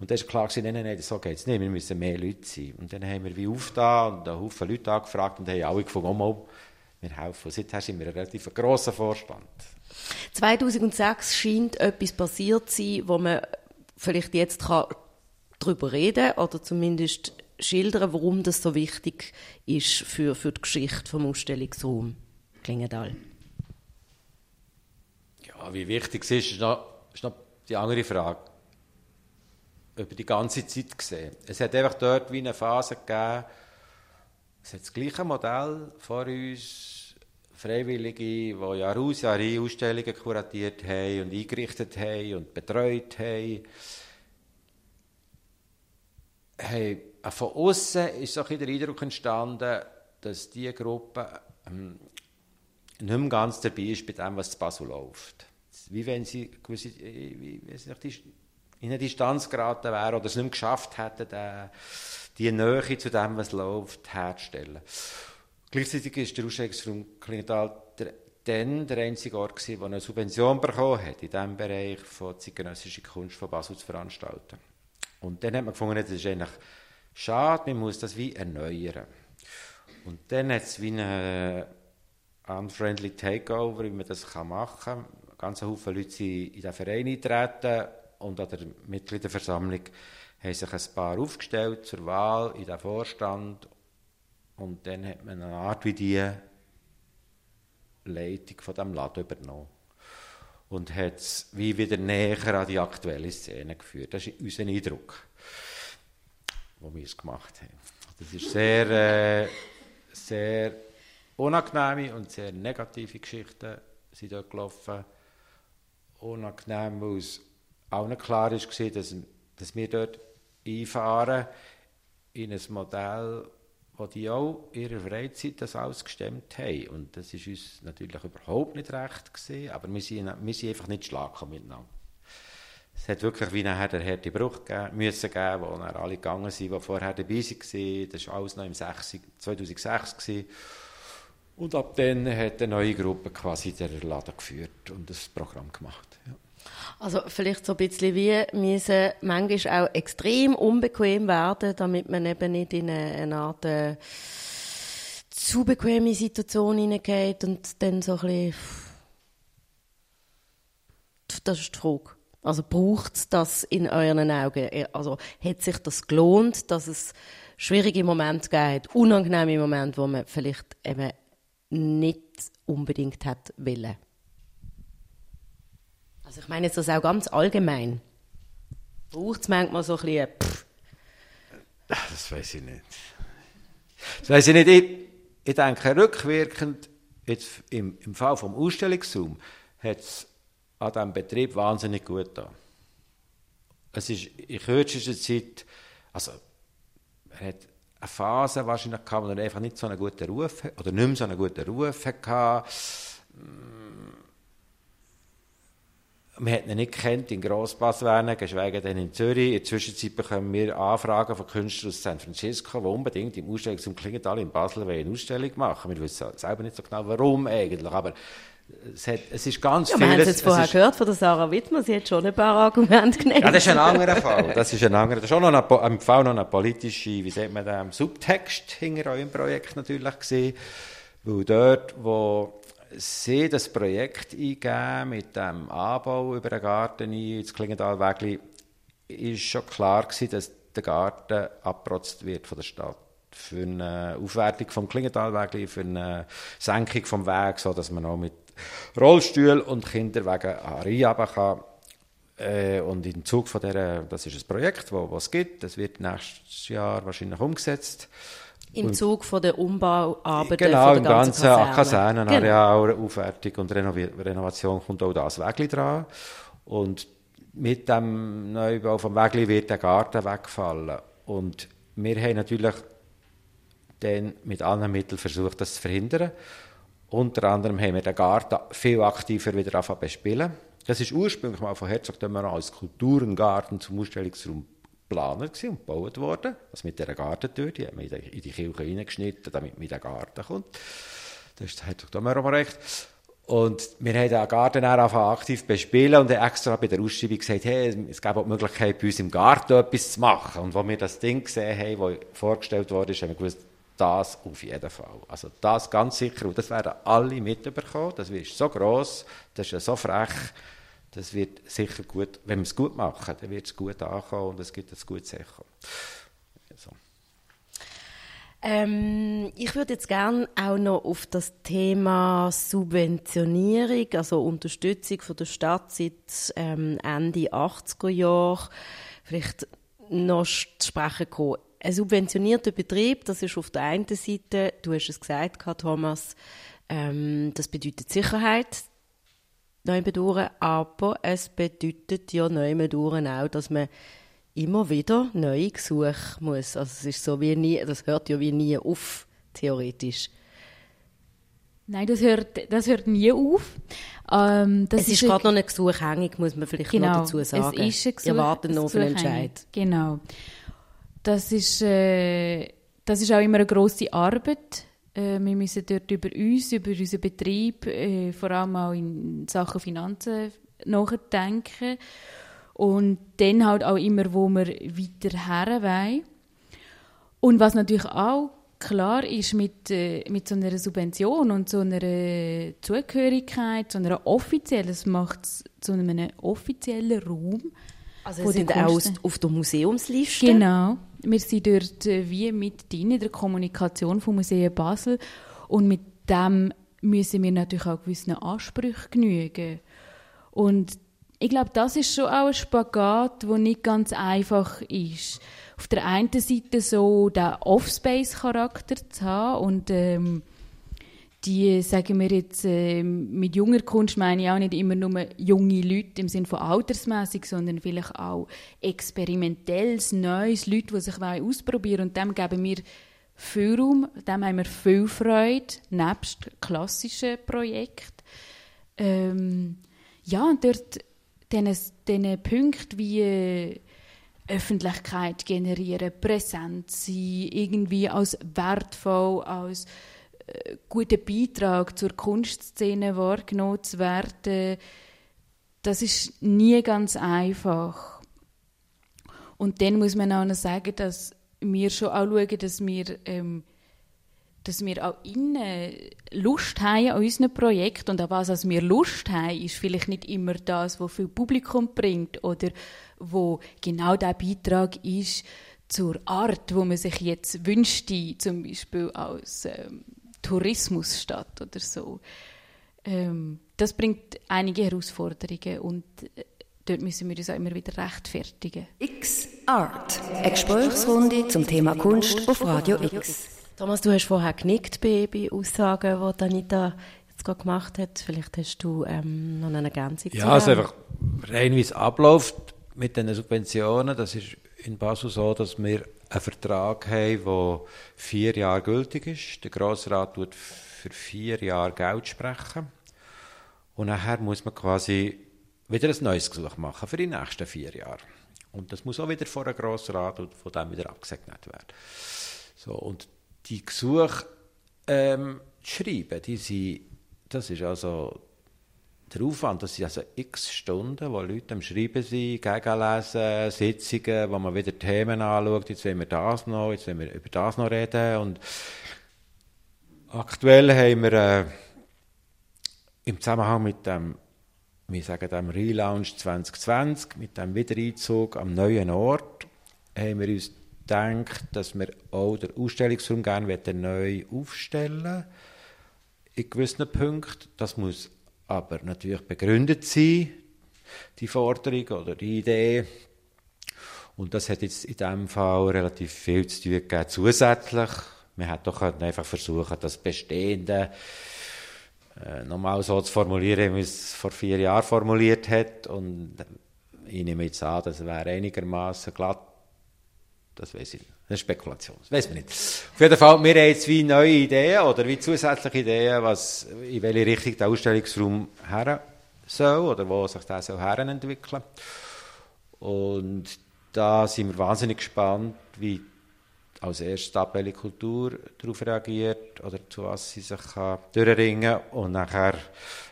Und dann ist klar gewesen, nein, nein, nein, so geht es nicht, wir müssen mehr Leute sein. Und dann haben wir wie aufgetan und einen Haufen Leute angefragt und haben alle gefunden, oh mal, wir helfen. Seither sind wir ein relativ grosser Vorstand. 2006 scheint etwas passiert zu sein, wo man vielleicht jetzt kann darüber reden oder zumindest schildern, warum das so wichtig ist für, für die Geschichte vom Ausstellungsraum Klingendal wie wichtig es ist, ist noch, ist noch die andere Frage. Über die ganze Zeit gesehen. Es hat einfach dort wie eine Phase gegeben, es hat das gleiche Modell vor uns, Freiwillige, die Jahr aus, Jahr ein Ausstellungen kuratiert haben und eingerichtet haben und betreut haben. Hey, von außen ist so der Eindruck entstanden, dass diese Gruppe ähm, nicht mehr ganz dabei ist bei dem, was zu Basel läuft wie wenn sie gewisse, äh, wie, wie in eine Distanz geraten wären oder es nicht mehr geschafft hätten, die Nähe zu dem, was läuft, herzustellen. Gleichzeitig ist der Ausstellungsraum Klingenthal der, dann der einzige Ort der eine Subvention bekommen hat, in diesem Bereich von zeitgenössischer Kunst von Basel zu veranstalten. Und dann hat man gefunden, das ist eigentlich schade, man muss das wie erneuern. Und dann hat es wie einen unfriendly Takeover, wie man das machen kann. Ganz Haufen Leute sind in den Verein eingetreten und an der Mitgliederversammlung haben sich ein paar aufgestellt zur Wahl in den Vorstand. Und dann hat man eine Art wie die Leitung von dem Laden übernommen und hat es wie wieder näher an die aktuelle Szene geführt. Das ist unser Eindruck, wo wir es gemacht haben. Das ist sehr, äh, sehr unangenehme und sehr negative Geschichten sind dort gelaufen unangenehm, weil es auch nicht klar ist, dass, dass wir dort einfahren in ein Modell, die auch in ihrer Freizeit das alles gestemmt haben. Und das ist uns natürlich überhaupt nicht recht gewesen, aber wir sind, wir sind einfach nicht schlagen miteinander. Es hat wirklich wie nachher der harte Bruch gegeben, müssen geben, wo dann alle gegangen sind, die vorher dabei waren. Das war alles noch im 6, 2006 gewesen. Und ab dann hat eine neue Gruppe quasi der Laden geführt und das Programm gemacht. Ja. Also vielleicht so ein bisschen wie müssen manchmal auch extrem unbequem werden, damit man eben nicht in eine, eine Art äh, zu bequeme Situation hineingeht und dann so ein bisschen das ist die Frage. Also braucht es das in euren Augen? Also hat sich das gelohnt, dass es schwierige Momente gibt, unangenehme Momente, wo man vielleicht eben nicht unbedingt hat wollen. Also ich meine jetzt das auch ganz allgemein. Braucht es manchmal so ein bisschen, pff. Das weiß ich nicht. Das weiß ich nicht. Ich, ich denke, rückwirkend, jetzt im, im Fall vom Ausstellungsraum, hat es an diesem Betrieb wahnsinnig gut getan. Es ist in kürzester Zeit, also er hat eine Phase wahrscheinlich gehabt, wo er einfach nicht so einen guten Ruf oder nicht mehr so einen guten Ruf hatte. Man hat ihn nicht kennt in Grossbasswernen, geschweige denn in Zürich. In der Zwischenzeit bekommen wir Anfragen von Künstlern aus San Francisco, die unbedingt im Ausstellungsraum Klingenthal in Basel eine Ausstellung machen Wir wissen selber nicht so genau, warum eigentlich, aber es, hat, es ist ganz ja, vieles... Wir haben es jetzt vorher gehört von der Sarah Wittmann, sie hat schon ein paar Argumente genannt. Ja, das ist ein anderer <laughs> Fall. Das ist ein anderer, das ist auch noch ein, im Fall noch ein politischer, wie sagt man das, Subtext hinter eurem Projekt natürlich gesehen, weil dort, wo sie das Projekt eingeben mit dem Anbau über den Garten ins Klingendalwägli, ist schon klar gewesen, dass der Garten abgeprotzt wird von der Stadt für eine Aufwertung vom Klingendalwägli, für eine Senkung vom Weg, so dass man auch mit Rollstuhl und Kinderwagen reinhaben kann. Äh, und im Zug von dieser, das ist ein Projekt, das es gibt, das wird nächstes Jahr wahrscheinlich umgesetzt. Im Zug von der Umbauarbeiten genau, der im ganzen ganzen Kaserne. Kasernenareal, genau. Aufwertung und Renovi Renovation kommt auch das Wegli dran. Und mit dem Neubau vom Wegli wird der Garten wegfallen. Und wir haben natürlich dann mit allen Mitteln versucht, das zu verhindern. Unter anderem haben wir den Garten viel aktiver wieder angefangen zu bespielen. Das ist ursprünglich mal von Herzog de Meuron als Kulturengarten zum Ausstellungsraum geplant und gebaut worden. Also mit dieser Gartentür, die haben wir in die Kirche reingeschnitten, damit man in den Garten kommt. Das Herzog de Meuron recht. Und wir haben den Garten auch aktiv bespielen und extra bei der Ausschreibung gesagt, hey, es gäbe auch die Möglichkeit, bei uns im Garten etwas zu machen. Und als wir das Ding gesehen haben, das vorgestellt wurde, haben wir gewusst, das auf jeden Fall. Also das ganz sicher. Und das werden alle mitbekommen. Das ist so gross, das ist so frech. Das wird sicher gut, wenn wir es gut machen, dann wird es gut ankommen und es gibt ein gutes Echo. So. Ähm, ich würde jetzt gerne auch noch auf das Thema Subventionierung, also Unterstützung von der Stadt seit ähm, Ende 80er Jahre, vielleicht noch zu sprechen kommen. Ein subventionierter Betrieb, das ist auf der einen Seite, du hast es gesagt, Thomas, ähm, das bedeutet Sicherheit, durch, aber es bedeutet ja durch auch, dass man immer wieder neue Gesuche muss. Also es ist so wie nie, das hört ja wie nie auf, theoretisch. Nein, das hört, das hört nie auf. Ähm, es ist, ist gerade noch eine Gesuchhängig, muss man vielleicht genau, noch dazu sagen. Es ist ein Gesuch, Wir warten noch auf einen Entscheid. Genau. Das ist, äh, das ist auch immer eine grosse Arbeit. Äh, wir müssen dort über uns, über unseren Betrieb, äh, vor allem auch in Sachen Finanzen nachdenken. Und dann halt auch immer, wo wir weiter her wollen. Und was natürlich auch klar ist mit, äh, mit so einer Subvention und so einer Zugehörigkeit, so einer offiziellen, das macht es zu einem offiziellen Raum. Also wir sind auch auf der Museumsliste? Genau. Wir sind dort äh, wie mit drin in der Kommunikation vom Museum Basel und mit dem müssen wir natürlich auch gewissen Ansprüchen genügen. Und ich glaube, das ist schon auch ein Spagat, der nicht ganz einfach ist. Auf der einen Seite so den Offspace-Charakter zu haben und ähm, die, sagen wir jetzt, äh, mit junger Kunst meine ich auch nicht immer nur junge Leute im Sinne von altersmäßig, sondern vielleicht auch experimentelles, neues, Leute, die sich ausprobieren wollen. Und dem geben wir viel Raum, dem haben wir viel Freude, nebst klassischen Projekten. Ähm, ja, und dort diese Punkte wie äh, Öffentlichkeit generieren, präsent sein, irgendwie als wertvoll, als guten Beitrag zur Kunstszene wahrgenommen zu werden, das ist nie ganz einfach. Und dann muss man auch noch sagen, dass wir schon auch schauen, dass wir, ähm, dass wir auch innen Lust haben an unserem Projekt und an was als wir Lust haben, ist vielleicht nicht immer das, was viel Publikum bringt oder wo genau der Beitrag ist zur Art, wo man sich jetzt wünschte, zum Beispiel als ähm, Tourismusstadt oder so. Ähm, das bringt einige Herausforderungen und äh, dort müssen wir uns auch immer wieder rechtfertigen. X Art. Eine Gesprächsrunde zum Thema Kunst auf Radio X. Thomas, du hast vorher genickt bei, bei Aussagen, die Anita jetzt gerade gemacht hat. Vielleicht hast du ähm, noch eine Ergänzung Ja, also einfach rein wie es abläuft mit den Subventionen. Das ist in Basel so, dass wir einen Vertrag haben, der vier Jahre gültig ist. Der Grossrat tut für vier Jahre Geld sprechen. Und nachher muss man quasi wieder ein neues Gesuch machen für die nächsten vier Jahre. Und das muss auch wieder vor einem Grossrat und von dem wieder abgesegnet werden. So, und die Gesuche ähm, schreiben, die sind, das ist also der Aufwand, das sind also x Stunden, wo Leute am Schreiben sind, gegenlesen, Sitzungen, wo man wieder Themen anschaut, jetzt wollen wir das noch, jetzt wollen wir über das noch reden und aktuell haben wir äh, im Zusammenhang mit dem, wir sagen dem Relaunch 2020, mit dem Wiedereinzug am neuen Ort, haben wir uns gedacht, dass wir auch den Ausstellungsraum gerne neu aufstellen in gewissen Punkten. Das muss aber natürlich begründet sein, die Forderung oder die Idee. Und das hat jetzt in diesem Fall relativ viel zu tun gegeben, zusätzlich. Man hätte doch einfach versuchen, das Bestehende äh, nochmal so zu formulieren, wie es vor vier Jahren formuliert hat. Und ich nehme jetzt an, das wäre einigermaßen glatt. Das weiß ich nicht. Das ist Spekulation. Das weiß man nicht. Auf jeden Fall, wir haben jetzt wie neue Ideen oder wie zusätzliche Ideen, was, in welche Richtung der Ausstellungsraum her soll oder wo sich der soll herentwickeln. Und da sind wir wahnsinnig gespannt, wie als erstes die Kultur darauf reagiert oder zu was sie sich kann durchringen kann. Und nachher,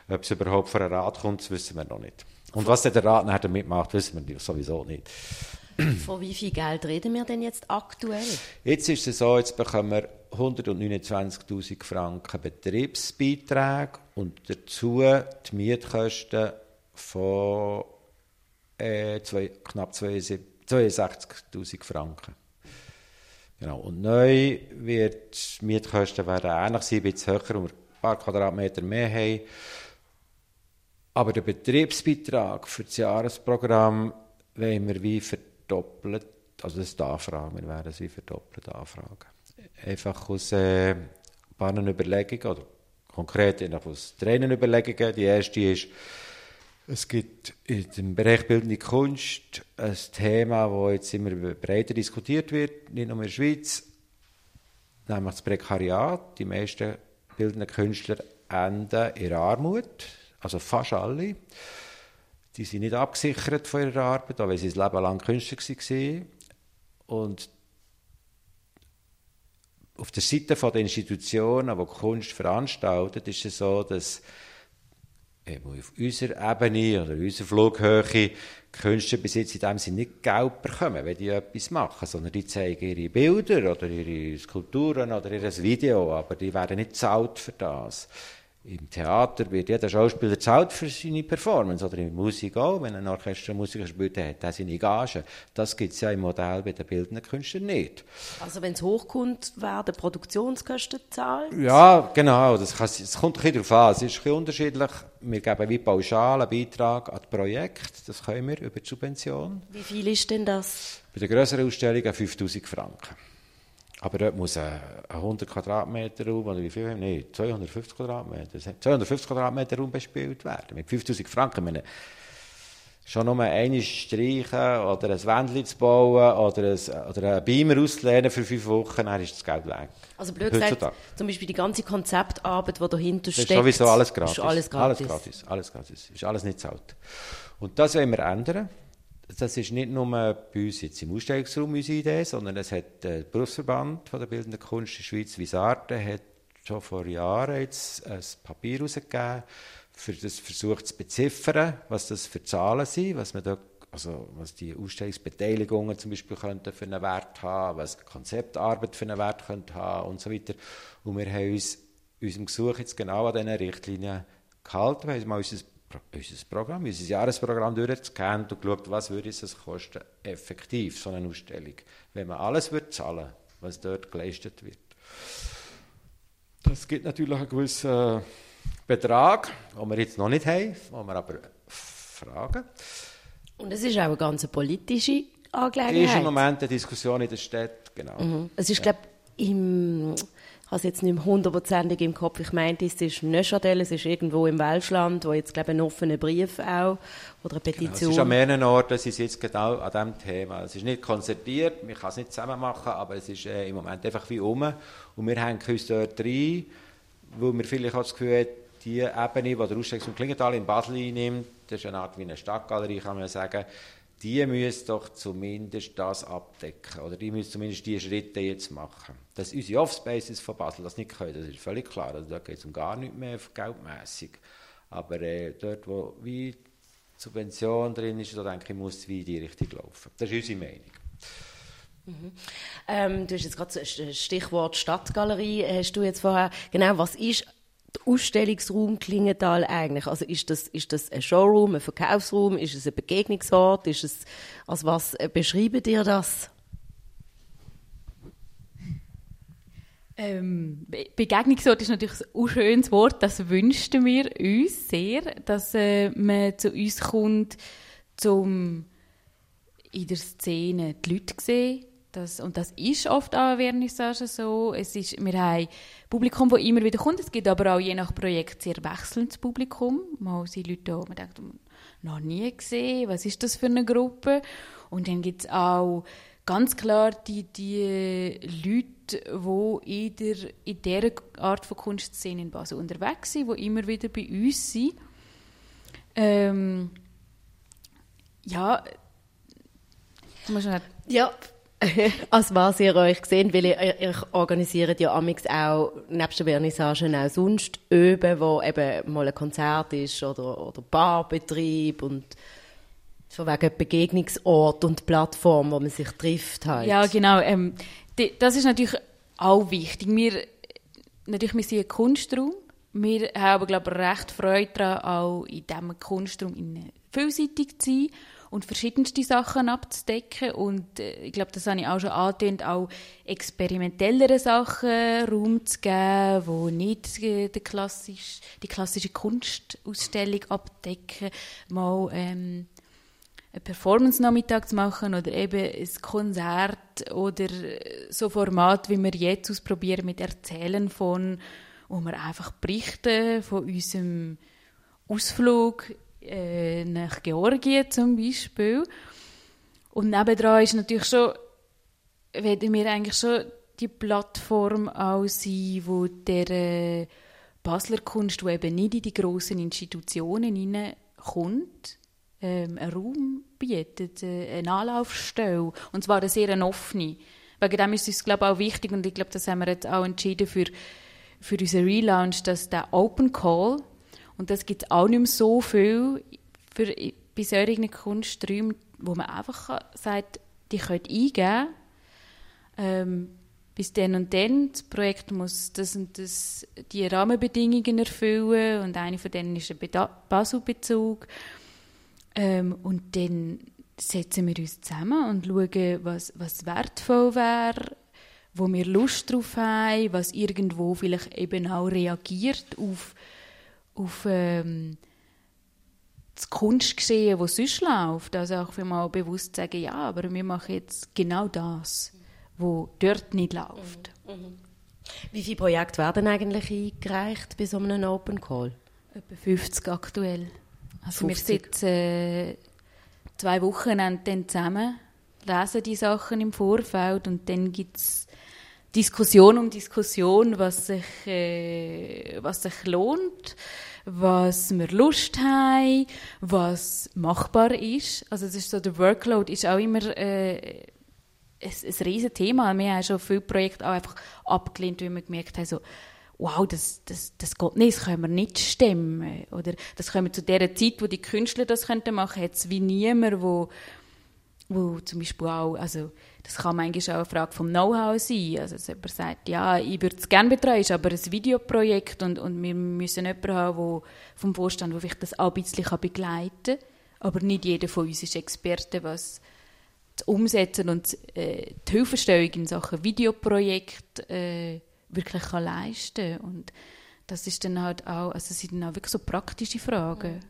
ob es überhaupt vor einen Rat kommt, das wissen wir noch nicht. Und was der Rat nachher damit macht, wissen wir sowieso nicht. <clears throat> Von wie viel Geld reden wir denn jetzt aktuell? Jetzt ist es so, jetzt bekommen wir 129.000 Franken Betriebsbeitrag und dazu die Mietkosten von äh, zwei, knapp 62.000 Franken. Genau. Und neu wird die Mietkosten werden ähnlich sein, ein bisschen höher, wir ein paar Quadratmeter mehr haben. Aber der Betriebsbeitrag für das Jahresprogramm wollen wir wie verdoppelt, also das ist die wir werden es wie verdoppelt anfragen. Einfach aus äh, ein paar Überlegungen, oder konkret aus drei. Die erste ist, es gibt dem Bereich Bildende Kunst ein Thema, das jetzt immer breiter diskutiert wird, nicht nur in der Schweiz, nämlich das Prekariat. Die meisten bildenden Künstler enden in Armut, also fast alle. Die sind nicht abgesichert von ihrer Arbeit, auch weil sie das Leben lang Künstler waren. Und auf der Seite der Institutionen, die Kunst veranstaltet, ist es so, dass eben auf unserer Ebene oder unserer Flughöhe Künstler bis jetzt in dem Sinne nicht Geld bekommen, wenn die etwas machen, sondern die zeigen ihre Bilder oder ihre Skulpturen oder ihr Video, aber die werden nicht zahlt für das. Im Theater wird jeder Schauspieler zahlt für seine Performance oder in der Musik auch. Wenn ein Orchestermusiker spielt, hat er seine Gage. Das gibt es ja im Modell bei den bildenden Künstlern nicht. Also wenn es hochkommt, werden Produktionskosten gezahlt? Ja, genau. Das, kann, das kommt ein bisschen darauf an. Es ist ein bisschen unterschiedlich. Wir geben wie pauschal einen Beitrag an das Projekt. Das können wir über die Subvention. Wie viel ist denn das? Bei der grösseren Ausstellung 5000 Franken. Aber dort muss ein 100 Quadratmeter Raum, oder wie viel haben wir? 250 Quadratmeter. 250 Quadratmeter Raum bespielt werden. Mit 5000 Franken. Meine, schon nur eine streichen oder ein Wändchen zu bauen oder, ein, oder einen Beamer auszulehnen für fünf Wochen, dann ist das Geld weg. Also blöd gesagt, zum Beispiel die ganze Konzeptarbeit, die dahinter steckt. Das ist sowieso alles gratis. Ist alles gratis. Alles gratis. Alles gratis. Ist alles nicht zahlt. Und das wollen wir ändern das ist nicht nur bei uns jetzt im Ausstellungsraum unsere Idee, sondern es hat der Berufsverband von der Bildenden Kunst der Schweiz, Visarte, hat schon vor Jahren jetzt ein Papier herausgegeben, für das versucht zu beziffern, was das für Zahlen sind, was man da also was die Ausstellungsbeteiligungen zum Beispiel könnten für einen Wert haben, was Konzeptarbeit für einen Wert könnte haben und so weiter. Und wir haben uns unserem Gesuch jetzt genau an diesen Richtlinien gehalten. Wir haben mal unser unser Programm, unser Jahresprogramm durchgescannt und geschaut, was würde es kosten, effektiv, so eine Ausstellung, wenn man alles würde zahlen was dort geleistet wird. Es gibt natürlich einen gewissen Betrag, den wir jetzt noch nicht haben, den wir aber fragen. Und es ist auch eine ganz politische Angelegenheit. Es ist im Moment eine Diskussion in der Stadt, genau. Mhm. Es ist, ja. glaube im ich habe es jetzt nicht hundertprozentig im Kopf. Ich meinte, es ist Neuchâtel, es ist irgendwo im Welschland, wo jetzt, glaube ich, ein offener Brief auch oder eine Petition. Genau, es ist an mehreren Orten, es ist jetzt genau an diesem Thema. Es ist nicht konzertiert, man kann es nicht zusammen machen, aber es ist äh, im Moment einfach wie um. Und wir hängen uns dort rein, wo wir vielleicht auch das Gefühl haben, die Ebene, die der Ausstellungs- und Klingenthal in Basel einnimmt, das ist eine Art wie eine Stadtgalerie, kann man sagen, die müssen doch zumindest das abdecken. Oder die müssen zumindest diese Schritte jetzt machen. Dass unsere Offspaces von Basel das nicht können, das ist völlig klar. Also da geht es um gar nichts mehr geldmässig. Aber äh, dort, wo wie Subvention drin ist, da denke ich, muss es wie in die Richtung laufen. Das ist unsere Meinung. Mhm. Ähm, du hast jetzt gerade das Stichwort Stadtgalerie, hast du jetzt vorher, genau, was ist Ausstellungsraum Klingenthal eigentlich? Also ist das, ist das ein Showroom, ein Verkaufsraum, ist es ein Begegnungsort, ist es, als was äh, beschreibt ihr das? Ähm, Begegnungsort ist natürlich ein schönes Wort, das wünschten wir uns sehr, dass äh, man zu uns kommt, um in der Szene die Leute zu sehen, das, und das ist oft an Vernissage so. Es ist, wir haben Publikum, das immer wieder kommt. Es gibt aber auch je nach Projekt sehr wechselndes Publikum. Mal sind Leute da, man denkt, noch nie gesehen, was ist das für eine Gruppe? Und dann gibt es auch ganz klar die, die Leute, die in, der, in dieser Art von Kunstszene in Basel unterwegs sind, die immer wieder bei uns sind. Ähm, ja, ja, <laughs> als was ihr euch gesehen, weil ihr, ihr organisiert ja amix auch nebst der Vernissagen auch sonst Öben, wo eben mal ein Konzert ist oder, oder Barbetrieb und von wegen Begegnungsort und Plattform, wo man sich trifft halt. Ja, genau. Ähm, die, das ist natürlich auch wichtig. Wir, natürlich, wir sind ein Kunstraum. Wir haben aber, glaube ich, recht Freude daran, auch in diesem Kunstraum vielseitig zu sein und verschiedenste Sachen abzudecken. Und äh, ich glaube, das habe ich auch schon angetönt, auch experimentellere Sachen Raum zu geben, wo nicht die, die, klassisch, die klassische Kunstausstellung abdecken. Mal ähm, eine Performance-Nachmittag zu machen oder eben ein Konzert oder so Format, wie wir jetzt ausprobieren mit Erzählen von, wo wir einfach berichten von unserem Ausflug äh, nach Georgien zum Beispiel. Und nebendran ist natürlich schon, werden wir eigentlich schon die Plattform auch sein, wo der äh, Basler Kunst, die eben nicht in die grossen Institutionen hineinkommt, ähm, einen Raum bietet, äh, eine Anlaufstelle. Und zwar eine sehr offene. Wegen dem ist es glaube ich, auch wichtig, und ich glaube, das haben wir jetzt auch entschieden für, für unseren Relaunch, dass der Open Call, und das gibt auch nicht mehr so viel für, bei solchen Kunsträumen, wo man einfach sagt, die könnt eingeben ähm, bis dann und dann, das Projekt muss das und das, die Rahmenbedingungen erfüllen und eine von denen ist ein Basel-Bezug. Ähm, und dann setzen wir uns zusammen und schauen, was, was wertvoll wäre, wo wir Lust drauf haben, was irgendwo vielleicht eben auch reagiert auf auf ähm, das Kunstgeschehen, das sonst läuft. Also auch für mal bewusst sagen, ja, aber wir machen jetzt genau das, was dort nicht läuft. Mhm. Mhm. Wie viele Projekte werden eigentlich eingereicht bei so einem Open Call? Etwa 50 aktuell. Also 50. wir sitzen äh, zwei Wochen dann zusammen, lesen die Sachen im Vorfeld und dann gibt es Diskussion um Diskussion, was sich, äh, was sich lohnt, was wir Lust haben, was machbar ist. Also das ist so, der Workload ist auch immer äh, ein, ein riesen Thema. Wir haben schon viele Projekte auch einfach abgelehnt, weil wir gemerkt haben, so, wow, das, das, das geht nicht, das können wir nicht stemmen. Oder das können wir zu der Zeit, wo die Künstler das machen könnten, hat es wie niemand, wo, wo zum Beispiel auch, also das kann manchmal auch eine Frage vom Know-how sein. Also, dass jemand sagt, ja, ich würde es gerne betreuen, aber ein Videoprojekt und, und wir müssen jemanden haben, wo, vom Vorstand, der vielleicht das auch ein bisschen begleiten kann. Aber nicht jeder von uns ist Experte, was das Umsetzen und äh, die Hilfestellung in Sachen Videoprojekt äh, wirklich kann leisten. Und das ist dann halt auch, also das sind dann auch wirklich so praktische Fragen.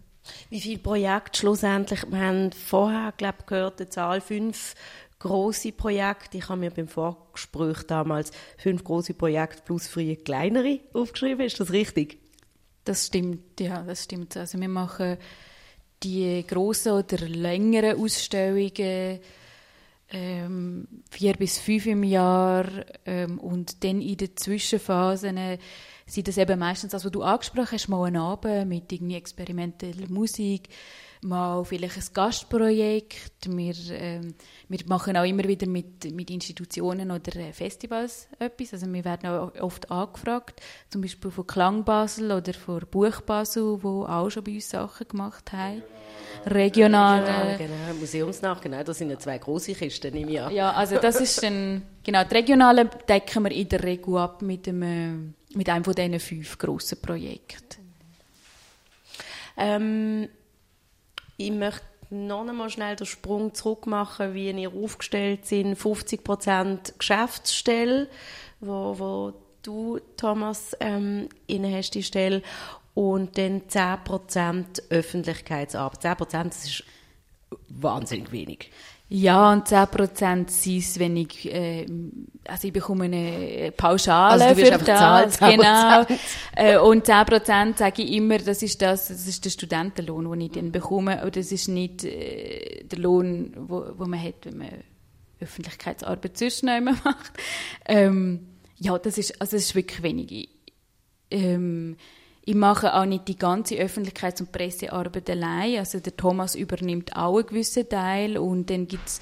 Wie viele Projekte schlussendlich, wir haben vorher, glaube gehört, die Zahl fünf große Projekte. Ich habe mir beim Vorgespräch damals fünf große Projekte plus vier kleinere aufgeschrieben. Ist das richtig? Das stimmt, ja, das stimmt. Also wir machen die grossen oder längeren Ausstellungen ähm, vier bis fünf im Jahr ähm, und dann in den Zwischenphasen sind das eben meistens das, was du angesprochen hast, mal ein Abend mit irgendwie experimenteller Musik, mal vielleicht ein Gastprojekt. Wir, ähm, wir machen auch immer wieder mit, mit Institutionen oder äh, Festivals etwas. Also wir werden auch oft angefragt, zum Beispiel von Klang Basel oder von Buch Basel, wo auch schon bei uns Sachen gemacht haben. Regional. Ja, genau, Museumsnach, genau, das sind ja zwei große Kisten im Jahr. Ja, also das ist dann, genau, die Regionalen decken wir in der Regel ab mit, dem, mit einem von diesen fünf grossen Projekten. Ähm, ich möchte noch einmal schnell den Sprung zurück machen, wie ihr aufgestellt sind. 50% Geschäftsstelle, wo, wo du, Thomas, ähm, inne hast die Stelle. Und dann 10% Öffentlichkeitsarbeit. 10% das ist wahnsinnig wenig. Ja, und 10% sind es, wenn ich, äh, also ich bekomme eine Pauschale also du für das. Zahlt, genau. Äh, und 10% sage ich immer, das ist das, das ist der Studentenlohn, den ich dann bekomme. Und das ist nicht äh, der Lohn, wo, wo man hat, wenn man Öffentlichkeitsarbeit sonst <laughs> macht. Ähm, ja, das ist, also das ist wirklich wenig. Ähm, ich mache auch nicht die ganze Öffentlichkeits- und Pressearbeit allein. Also der Thomas übernimmt auch einen gewissen Teil und dann gibt es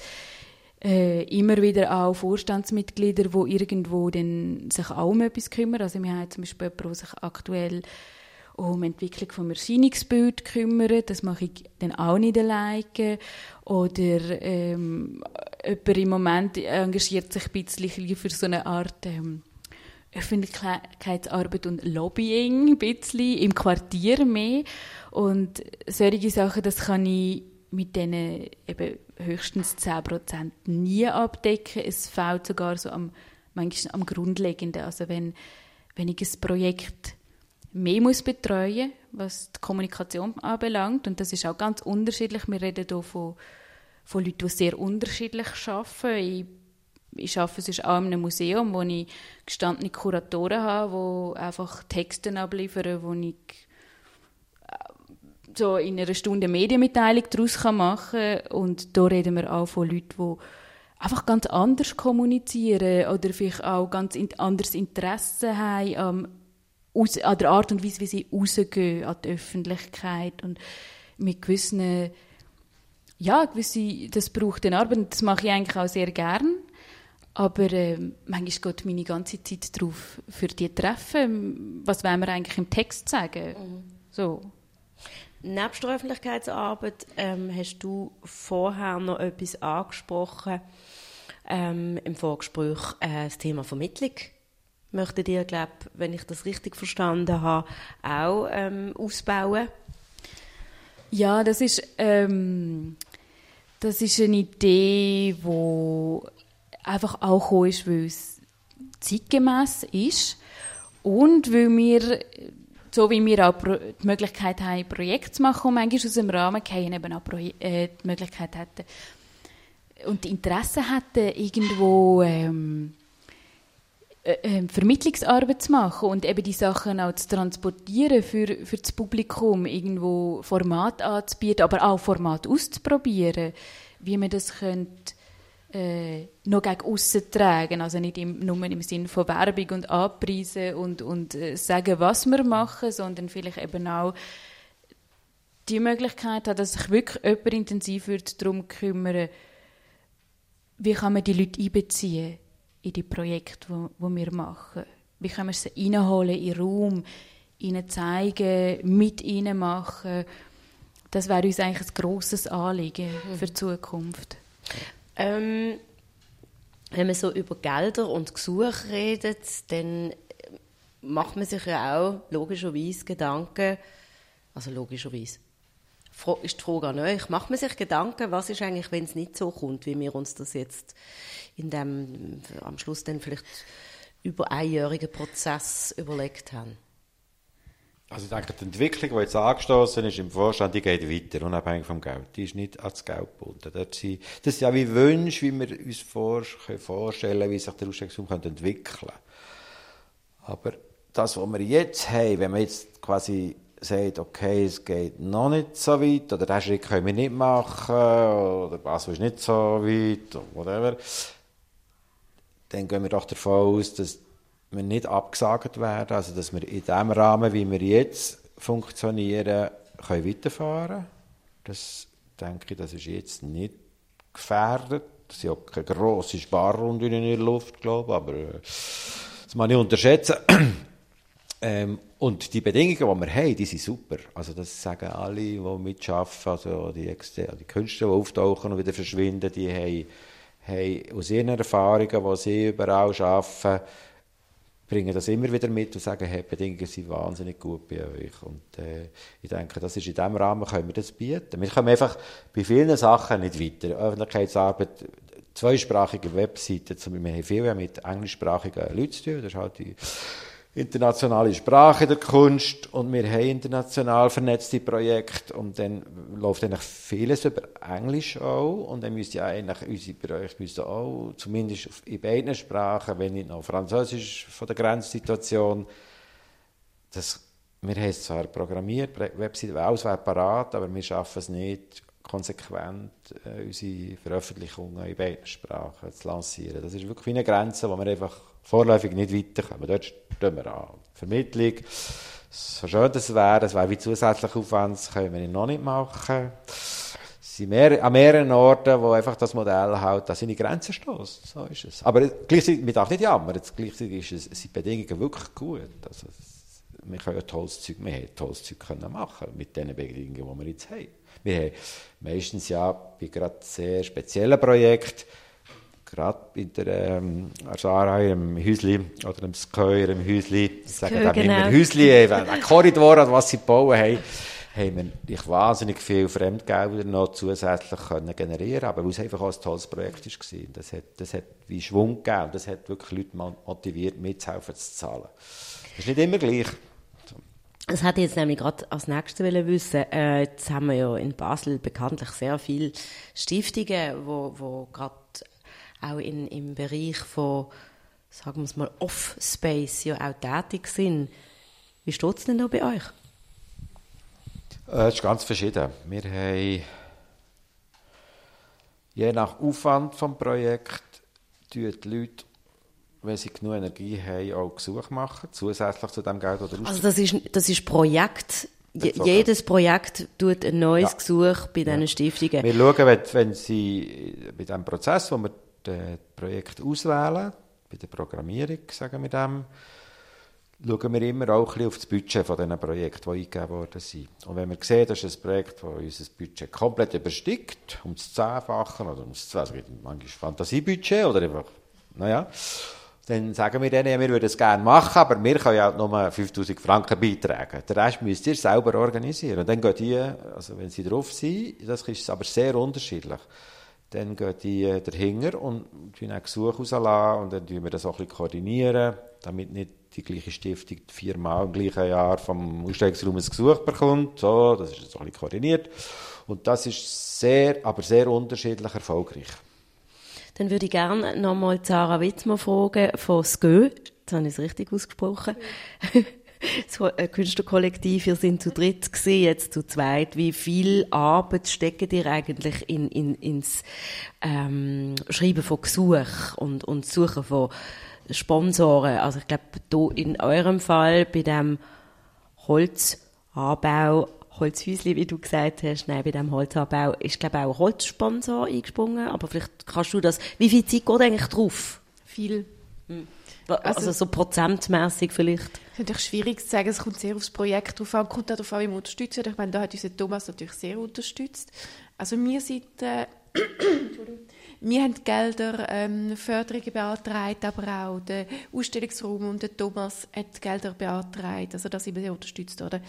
äh, immer wieder auch Vorstandsmitglieder, die irgendwo dann sich auch um etwas kümmern. Also wir haben zum Beispiel jemanden, der sich aktuell um die Entwicklung vom Erscheinungsbild kümmert. Das mache ich dann auch nicht alleine. Oder ähm, jemand im Moment engagiert sich ein bisschen für so eine Art... Ähm, Öffentlichkeitsarbeit und Lobbying ein bisschen, im Quartier mehr. Und solche Sachen, das kann ich mit denen eben höchstens 10% nie abdecken. Es fehlt sogar so am, manchmal am Grundlegenden. Also wenn, wenn ich ein Projekt mehr muss betreuen was die Kommunikation anbelangt, und das ist auch ganz unterschiedlich. Wir reden hier von, von Leuten, die sehr unterschiedlich arbeiten. Ich ich arbeite sonst auch in einem Museum, wo ich gestandene Kuratoren habe, die einfach Texte abliefern, wo ich äh, so in einer Stunde Medienmitteilung daraus machen kann. Und da reden wir auch von Leuten, die einfach ganz anders kommunizieren oder vielleicht auch ganz anderes Interesse haben ähm, an der Art und Weise, wie sie rausgehen an die Öffentlichkeit und mit gewissen ja, gewisse, das braucht eine Arbeit das mache ich eigentlich auch sehr gern aber äh, manchmal geht meine ganze Zeit darauf, für die Treffen, was wollen wir eigentlich im Text sagen. Mhm. So. Neben der Öffentlichkeitsarbeit ähm, hast du vorher noch etwas angesprochen ähm, im Vorgespräch, äh, das Thema Vermittlung. Möchtet ihr, glaube wenn ich das richtig verstanden habe, auch ähm, ausbauen? Ja, das ist, ähm, das ist eine Idee, die einfach auch gekommen ist, weil es zeitgemäß ist. Und weil wir, so wie wir auch die Möglichkeit haben, Projekte zu machen und manchmal aus dem Rahmen fallen, eben auch Proje äh, die Möglichkeit hätten und die Interesse hätten, irgendwo ähm, äh, ähm, Vermittlungsarbeit zu machen und eben die Sachen auch zu transportieren für, für das Publikum, irgendwo Format anzubieten, aber auch Format auszuprobieren, wie man das könnte äh, noch gegen aussen tragen. Also nicht im, nur im Sinne von Werbung und Anpreisen und, und äh, sagen, was wir machen, sondern vielleicht eben auch die Möglichkeit hat, dass sich wirklich jemand intensiv darum kümmern wie kann man die Leute einbeziehen in die Projekte, die wo, wo wir machen. Wie können wir sie reinholen in den Raum, ihnen zeigen, mit ihnen machen. Das wäre uns eigentlich ein grosses Anliegen für die Zukunft. Ähm, wenn man so über Gelder und Gesuche redet, dann macht man sich ja auch logischerweise Gedanken, also logischerweise, ist die Frage an euch, macht man sich Gedanken, was ist eigentlich, wenn es nicht so kommt, wie wir uns das jetzt in dem, am Schluss dann vielleicht über einjährigen Prozess überlegt haben? Also ich denke, die Entwicklung, die jetzt angestoßen ist im Vorstand, die geht weiter, unabhängig vom Geld. Die ist nicht ans Geld gebunden. Das sind ja wie Wünsche, wie wir uns vorstellen wie sich der Ausstellungsraum entwickeln könnte. Aber das, was wir jetzt haben, wenn man jetzt quasi sagt, okay, es geht noch nicht so weit, oder diesen Schritt können wir nicht machen, oder was ist nicht so weit, oder whatever, dann gehen wir doch davon aus, dass wir nicht abgesagt werden, also dass wir in dem Rahmen, wie wir jetzt funktionieren, können weiterfahren Das denke ich, das ist jetzt nicht gefährdet. Das ist ja keine grosse Sparrunde in der Luft, glaube ich, aber äh, das muss ich unterschätzen. <clears throat> ähm, und die Bedingungen, die wir haben, die sind super. Also das sagen alle, die mitarbeiten, also die, die Künstler, die auftauchen und wieder verschwinden, die haben, haben aus ihren Erfahrungen, die sie überall arbeiten, bringen das immer wieder mit und sagen, hey, Bedingungen sind wahnsinnig gut bei euch. Und äh, ich denke, das ist in diesem Rahmen können wir das bieten. Wir kommen einfach bei vielen Sachen nicht weiter. Öffentlichkeitsarbeit, zweisprachige Webseiten, zum Beispiel, wir haben viel mit englischsprachigen Leuten zu tun, das ist halt die internationale Sprache der Kunst und wir haben international vernetzte Projekte und dann läuft eigentlich vieles über Englisch auch und dann müsste ja eigentlich unsere Projekte müssten auch zumindest in beiden Sprachen, wenn nicht noch Französisch von der Grenzsituation, das, wir haben es zwar programmiert, Website alles wäre parat, aber wir schaffen es nicht konsequent äh, unsere Veröffentlichungen in beiden Sprachen zu lancieren. Das ist wirklich eine Grenze, wo wir einfach vorläufig nicht weiterkommen. Dort stehen wir an. Vermittlung, so schön das wäre, das wäre wie zusätzlicher Aufwand, das können wir noch nicht machen. Es sind mehr, an mehreren Orten, wo einfach das Modell halt an seine Grenzen stößt. So ist es. Aber gleichzeitig, wir darf nicht jammern, gleichzeitig ist es, sind die Bedingungen wirklich gut. Also, wir können tolles Zeug, wir haben tolles Zeug können machen mit den Bedingungen, die wir jetzt haben. Wir haben meistens ja bei gerade sehr speziellen Projekten gerade bei der ähm, Arsara, im Häusli oder im Skeur, im Häusli, sagen wir genau. immer Häusli, äh, ein Korridor, was sie bauen haben, haben wir wahnsinnig viel Fremdgelder noch zusätzlich können generieren aber weil es einfach auch ein tolles Projekt war. Das hat, das hat wie Schwung gegeben das hat wirklich Leute motiviert, mitzuhelfen zu zahlen. Das ist nicht immer gleich. Das hätte ich jetzt nämlich gerade als nächstes wissen äh, Jetzt haben wir ja in Basel bekanntlich sehr viele Stiftungen, wo, wo gerade auch in, im Bereich von, sagen wir es mal, Off-Space ja auch tätig sind. Wie steht es denn da bei euch? Äh, es ist ganz verschieden. Wir haben je nach Aufwand des Projekts die Leute, wenn sie genug Energie haben, auch Gesuche machen, zusätzlich zu dem Geld oder Also das ist, das ist Projekt, jedes Projekt tut ein neues ja. Gesuch bei diesen ja. Stiftungen. Wir schauen, wenn, wenn sie bei diesem Prozess, wo wir das Projekt auswählen, bei der Programmierung, sagen wir dem, schauen wir immer auch ein bisschen auf das Budget von diesen Projekten, die eingegeben worden sind. Und wenn wir sehen, das ist ein Projekt, das unser Budget komplett übersteigt, um das Zehnfachen oder um das Zwei, also manchmal Fantasiebudget oder einfach, naja, dann sagen wir denen, wir würden es gerne machen, aber wir können ja nur 5000 Franken beitragen. Den Rest müsst ihr selber organisieren. Und dann gehen die, also wenn sie drauf sind, das ist aber sehr unterschiedlich dann gehen die äh, dahinter und ein Gesuch rauslassen und dann tun wir das auch ein bisschen koordinieren, damit nicht die gleiche Stiftung viermal im gleichen Jahr vom Ausstellungsraum ein Gesuch bekommt. So, das ist jetzt auch ein bisschen koordiniert. Und das ist sehr, aber sehr unterschiedlich erfolgreich. Dann würde ich gerne nochmal Sarah Wittmer fragen von SGÖ. Jetzt habe ich es richtig ausgesprochen. <laughs> so ein Künstlerkollektiv, ihr sind zu dritt gewesen, jetzt zu zweit. Wie viel Arbeit steckt ihr eigentlich in, in, ins ähm, Schreiben von Gesuchen und, und Suchen von Sponsoren? Also ich glaube, in eurem Fall bei dem Holzanbau Holzhäusli, wie du gesagt hast, nein, bei dem Holzanbau ist, glaube auch Holzsponsor eingesprungen. Aber vielleicht kannst du das, wie viel Zeit geht eigentlich drauf? Viel. Hm. Also, also, so prozentmäßig vielleicht? Das ist natürlich schwierig zu sagen. Es kommt sehr aufs Projekt drauf an, kommt auch darauf an, wie man unterstützt Ich meine, da hat unser Thomas natürlich sehr unterstützt. Also wir sind, äh, <clears throat> wir haben Gelder, ähm, Förderungen beantragt, aber auch der Ausstellungsraum und der Thomas hat Gelder beantragt. Also da sind wir sehr unterstützt worden.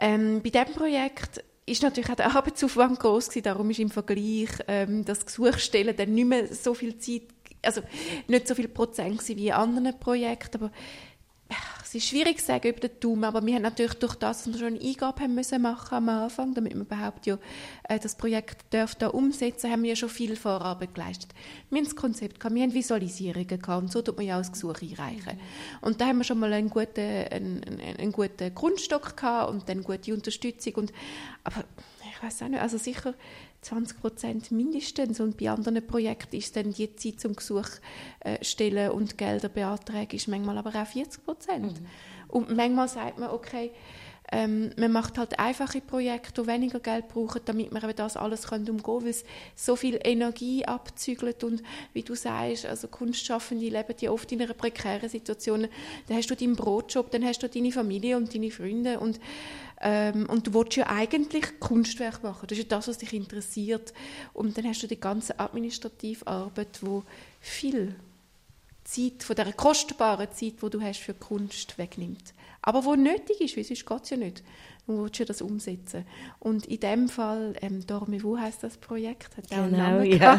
Ähm, bei diesem Projekt ist natürlich auch der Arbeitsaufwand groß gewesen, darum ist im Vergleich ähm, das Gesuch stellen dann nicht mehr so viel Zeit also nicht so viel Prozent wie in anderen Projekten, aber es ist schwierig zu sagen über den Daumen, aber wir haben natürlich durch das, dass wir schon eine Eingabe haben müssen machen am Anfang, damit wir überhaupt ja, äh, das Projekt dürfen da umsetzen, haben wir schon viel Vorarbeit geleistet. Wir haben das Konzept gehabt, wir haben Visualisierungen gehabt und so tut man ja auch das Gesuch einreichen. Und da haben wir schon mal einen guten, einen, einen guten Grundstock gehabt und dann gute Unterstützung und, aber ich weiß auch nicht, also sicher 20 Prozent mindestens. Und bei anderen Projekten ist dann die Zeit zum Gesuch äh, stellen und Gelder beantragen, ist manchmal aber auch 40 Prozent. Mhm. Und manchmal sagt man, okay, ähm, man macht halt einfache Projekte, die weniger Geld brauchen, damit man eben das alles umgehen kann, weil es so viel Energie abzügelt und wie du sagst, also Kunstschaffende leben ja oft in einer prekären Situation. Dann hast du deinen Brotjob, dann hast du deine Familie und deine Freunde und ähm, und du willst ja eigentlich Kunstwerk machen. Das ist ja das, was dich interessiert. Und dann hast du die ganze administrative Arbeit, wo viel Zeit, von dieser kostbaren Zeit, die du hast für Kunst, wegnimmt. Aber wo nötig ist, weil sonst geht es ja nicht. Du willst ja das umsetzen. Und in dem Fall, ähm, Dormez-vous heisst das Projekt, hat auch genau, einen Namen ja.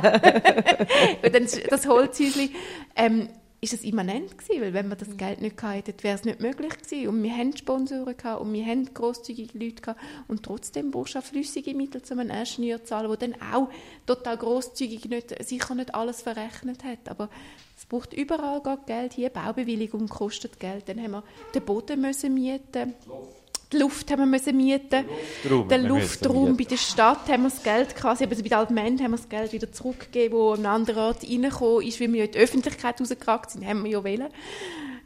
Und <laughs> dann das Holzhäuschen, ähm, ist es immanent gewesen, weil wenn wir das Geld nicht gehabt hätten, wäre es nicht möglich gewesen. Und wir haben Sponsoren gehabt und wir haben grosszügige Leute gehabt und trotzdem brauchst du auch flüssige Mittel, um einen Ingenieur zu zahlen, der dann auch total grosszügig nicht, sicher nicht alles verrechnet hat. Aber es braucht überall Geld. Hier Baubewilligung kostet Geld. Dann haben wir den Boden müssen mieten. Die Luft haben wir müssen mieten. Luftraum, den Luftraum bei der Stadt haben wir das Geld quasi, also bei den Altmännern haben wir das Geld wieder zurückgegeben, wo an anderen Ort reingekommen ist, weil wir ja in die Öffentlichkeit rausgeragt sind, haben wir ja wählen.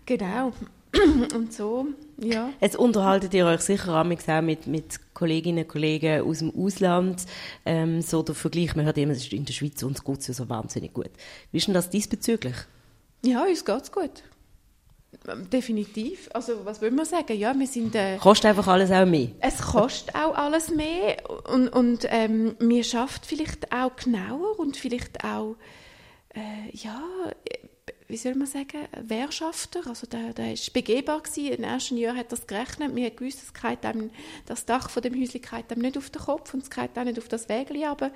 Genau. <clears throat> Und so, ja. Jetzt unterhaltet ihr euch sicher auch mit, mit Kolleginnen und Kollegen aus dem Ausland. Ähm, so der Vergleich, man hört immer, es ist in der Schweiz uns geht es ja so wahnsinnig gut. Wie ist denn das diesbezüglich? Ja, uns geht es gut. Definitiv. Also was will man sagen? Ja, wir sind... Äh, kostet einfach alles auch mehr? Es kostet <laughs> auch alles mehr und, und ähm, wir schafft vielleicht auch genauer und vielleicht auch, äh, ja, wie soll man sagen, Wehrschafter. Also der, der ist begehbar gewesen. Im ersten Jahr hat das gerechnet. Haben gewusst, das, das Dach von dem Häuschen geht nicht auf den Kopf und es geht auch nicht auf das Wägeli, aber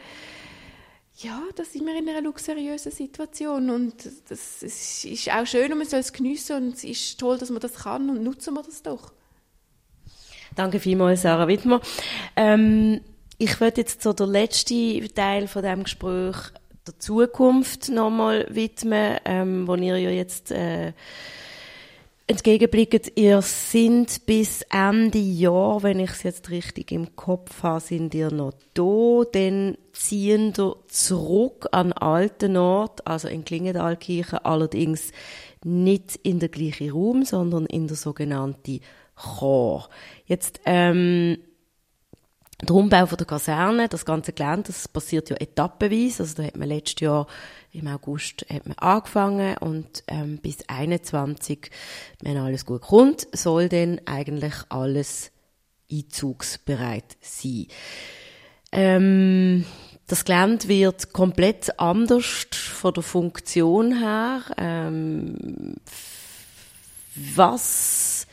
ja, da sind wir in einer luxuriösen Situation und das ist auch schön und man soll es geniessen und es ist toll, dass man das kann und nutzen wir das doch. Danke vielmals, Sarah Wittmer. Ähm, ich würde jetzt so der letzte Teil von dem Gespräch der Zukunft nochmal widmen, ähm, wo ihr ja jetzt äh, entgegenblicken, ihr sind bis Ende Jahr, wenn ich es jetzt richtig im Kopf habe, sind ihr noch da, dann ziehen ihr zurück an den alten Ort, also in Klingendalkirchen, allerdings nicht in der gleichen Raum, sondern in der sogenannten Chor. Jetzt, ähm, der Umbau der Kaserne, das ganze Gelände, das passiert ja etappenweise. Also da hat man letztes Jahr im August hat man angefangen und ähm, bis 21, wenn alles gut kommt, soll dann eigentlich alles einzugsbereit sein. Ähm, das Gelände wird komplett anders von der Funktion her. Ähm, was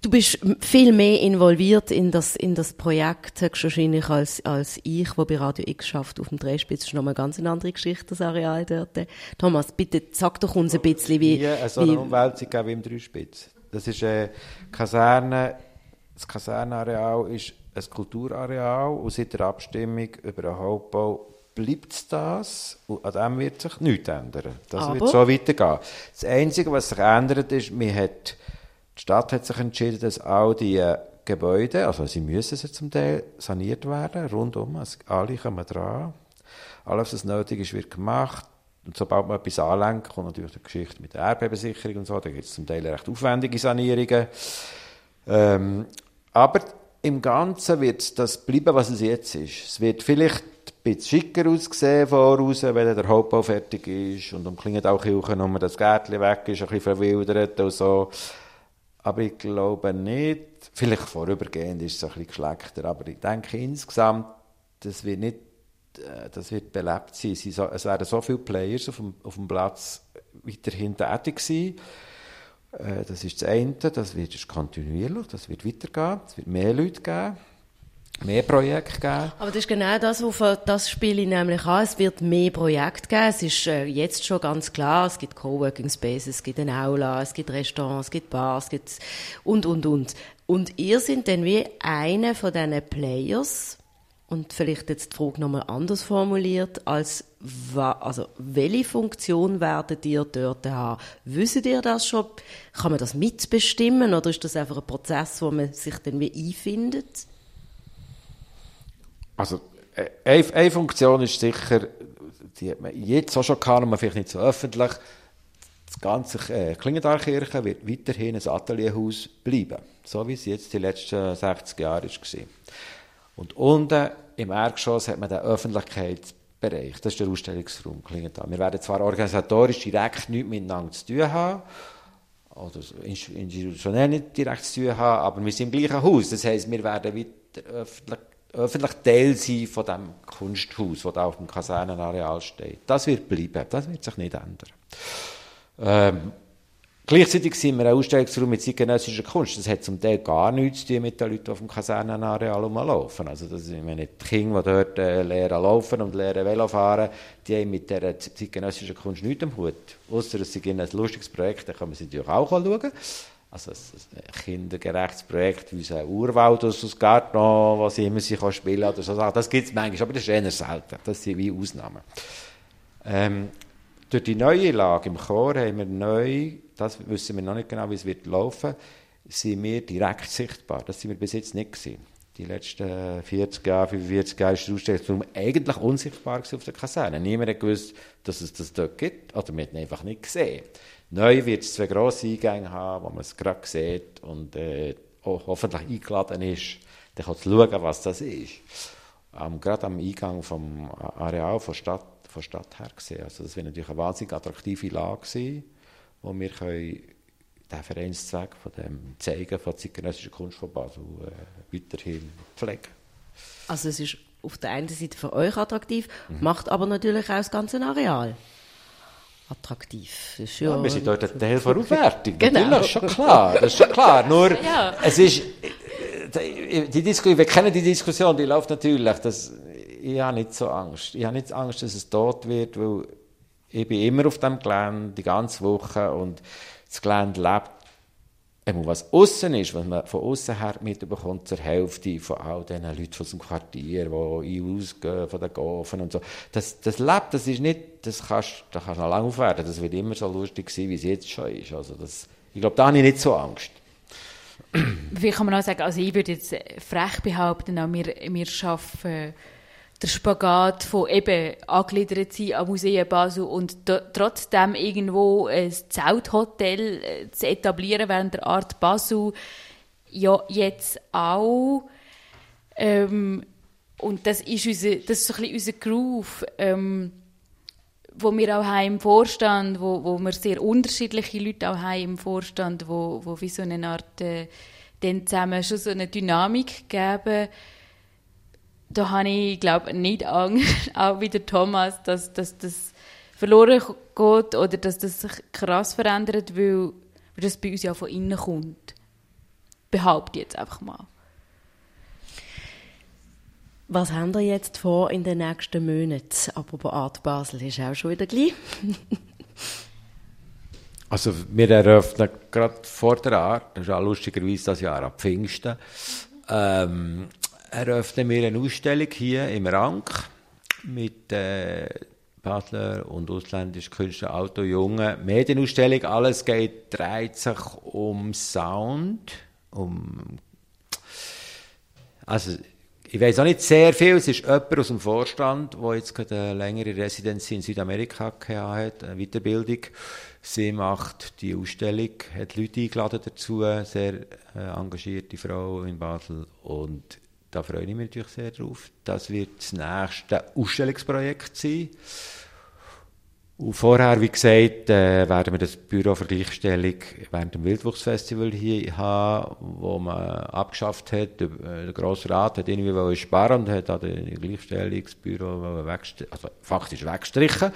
Du bist viel mehr involviert in das, in das Projekt wahrscheinlich als, als ich, wo bei Radio X schafft auf dem Drehspitz. Das ist nochmal ganz eine andere Geschichte, das Areal dort. Thomas, bitte sag doch uns ein bisschen, wie... Wie so eine Umwälzung wie im Dreispitz. Das ist eine Kaserne, das Kasernenareal ist ein Kulturareal und seit der Abstimmung über den Hauptbau bleibt es das und an dem wird sich nichts ändern. Das Aber? wird so weitergehen. Das Einzige, was sich ändert, ist, man hat die Stadt hat sich entschieden, dass all die Gebäude, also sie müssen sie zum Teil saniert werden, rundum, also alle kommen dran. Alles, was nötig ist, wird gemacht. Und sobald man etwas anlenkt, kommt natürlich die Geschichte mit der Erdbebensicherung und so, da gibt es zum Teil recht aufwendige Sanierungen. Ähm, aber im Ganzen wird das bleiben, was es jetzt ist. Es wird vielleicht ein bisschen schicker aussehen voraus, wenn der Hauptbau fertig ist und um auch Kirche, wenn das Gärtchen weg ist, ein bisschen verwildert und so. Aber ich glaube nicht, vielleicht vorübergehend ist es ein bisschen geschlechter, aber ich denke insgesamt, das wird nicht, äh, das wird belebt sein. Es werden so viele Players auf dem, auf dem Platz weiterhin tätig sein. Äh, das ist das eine, das wird kontinuierlich, das wird weitergehen, es wird mehr Leute geben. Mehr Projekte geben. Aber das ist genau das, wovon das spiele ich nämlich an. Es wird mehr Projekte geben. Es ist äh, jetzt schon ganz klar, es gibt Coworking Spaces, es gibt eine Aula, es gibt Restaurants, es gibt Bars, es gibt und, und, und. Und ihr sind dann wie einer von diesen Players, und vielleicht jetzt die Frage nochmal anders formuliert, als also welche Funktion werdet ihr dort haben? Wisst ihr das schon? Kann man das mitbestimmen oder ist das einfach ein Prozess, wo man sich dann wie einfindet? Also eine, eine Funktion ist sicher, die hat man jetzt auch schon gehabt, aber vielleicht nicht so öffentlich. Das ganze äh, wird weiterhin ein Atelierhaus bleiben, so wie es jetzt die letzten 60 Jahre war. Und unten im Erdgeschoss hat man den Öffentlichkeitsbereich, das ist der Ausstellungsraum Klingenthal. Wir werden zwar organisatorisch direkt nichts miteinander zu tun haben, oder institutionell nicht direkt zu tun haben, aber wir sind im gleichen Haus. Das heisst, wir werden weiter öffentlich öffentlich Teil sein von dem Kunsthaus, das da auf dem Kasernenareal steht. Das wird bleiben, das wird sich nicht ändern. Ähm, gleichzeitig sind wir ein Ausstellungsraum mit zeitgenössischer Kunst. Das hat zum Teil gar nichts zu tun mit den Leuten, die auf dem Kasernenareal rumlaufen. Also das sind meine, die Kinder, die dort äh, lernen laufen und lernen Velo fahren, die haben mit dieser zeitgenössischen Kunst nichts am Hut. Ausser es ist ein lustiges Projekt, da kann man sich natürlich auch anschauen also ein kindergerechtes Projekt wie ein Urwald aus dem Garten, was sie immer sich spielen oder so Das gibt es manchmal, aber das ist eher selten. Das sind wie Ausnahmen. Ähm, durch die neue Lage im Chor haben wir neu, das wissen wir noch nicht genau, wie es wird laufen, sind wir direkt sichtbar. Das sind wir bis jetzt nicht gewesen. Die letzten 40 Jahre, 45 Jahre ist der Ausstellungsraum eigentlich unsichtbar auf der Kaserne. Niemand hat gewusst, dass es das dort gibt, oder wir haben es einfach nicht gesehen. Neu wird es zwei grosse Eingänge haben, wo man es gerade sieht und äh, hoffentlich eingeladen ist, dann kann schauen, was das ist. Ähm, gerade am Eingang vom Areal von Stadt, von Stadt her gesehen. Also das wird natürlich eine wahnsinnig attraktive Lage sein, wo wir können den Vereinszweck von dem Zeigen von zeitgenössischer Kunst von Basel äh, weiterhin pflegen. Also es ist auf der einen Seite für euch attraktiv, mhm. macht aber natürlich auch das ganze Areal attraktiv. Das ja, ja, wir sind dort ein Teil der Aufwertung. Genau. Natürlich, das ist schon klar. Das ist schon klar. Nur, <laughs> ja. es ist, die Diskussion, wir kennen die Diskussion, die läuft natürlich. Das, ich habe nicht so Angst. Ich habe nicht Angst, dass es tot wird, weil ich bin immer auf dem Gelände, die ganze Woche, und das Gelände lebt was außen ist, was man von außen her mitbekommt, zur Hälfte von all diesen Leuten aus dem Quartier, die ausgehen von den Gofen und so, das, das lebt, das ist nicht, das kannst, das kannst du noch lange aufwerten, das wird immer so lustig sein, wie es jetzt schon ist. Also das, ich glaube, da habe ich nicht so Angst. Wie kann man auch sagen, also ich würde jetzt frech behaupten, auch wir, wir arbeiten der Spagat von eben angegliedert sein am Museum Basel und trotzdem irgendwo ein Zelthotel äh, zu etablieren während der Art Basel, ja jetzt auch. Ähm, und das ist, unser, das ist so ein bisschen unser Groove, ähm, wo wir auch haben im Vorstand, wo, wo wir sehr unterschiedliche Leute auch haben im Vorstand, wo, wo wie so eine Art äh, dann zusammen schon so eine Dynamik geben, da habe ich, glaube nicht Angst, <laughs> auch wie der Thomas, dass, dass das verloren geht oder dass das sich krass verändert, weil, weil das bei uns ja von innen kommt. Behaupte ich jetzt einfach mal. Was haben wir jetzt vor in den nächsten Monaten? Aber Art Basel ist auch schon wieder gleich. <laughs> also wir eröffnen gerade vor der Art, das ist auch lustigerweise das Jahr ab Pfingsten, ähm, eröffnen wir eine Ausstellung hier im Rank mit äh, Basler und ausländischen Künstlern, Auto Junge. Medienausstellung, alles geht, dreht sich um Sound, um also ich weiß auch nicht sehr viel, es ist jemand aus dem Vorstand, der jetzt gerade eine längere Residenz in Südamerika hat, eine Weiterbildung. Sie macht die Ausstellung, hat Leute eingeladen dazu, sehr äh, engagierte Frau in Basel und da freue ich mich natürlich sehr drauf. Das wird das nächste Ausstellungsprojekt sein. Und vorher, wie gesagt, äh, werden wir das Büro für Gleichstellung während dem Wildwuchsfestival hier haben, wo man abgeschafft hat. Der, äh, der Grosse Rat hat irgendwie sparen und hat das Gleichstellungsbüro weggestrichen, also faktisch weggestrichen.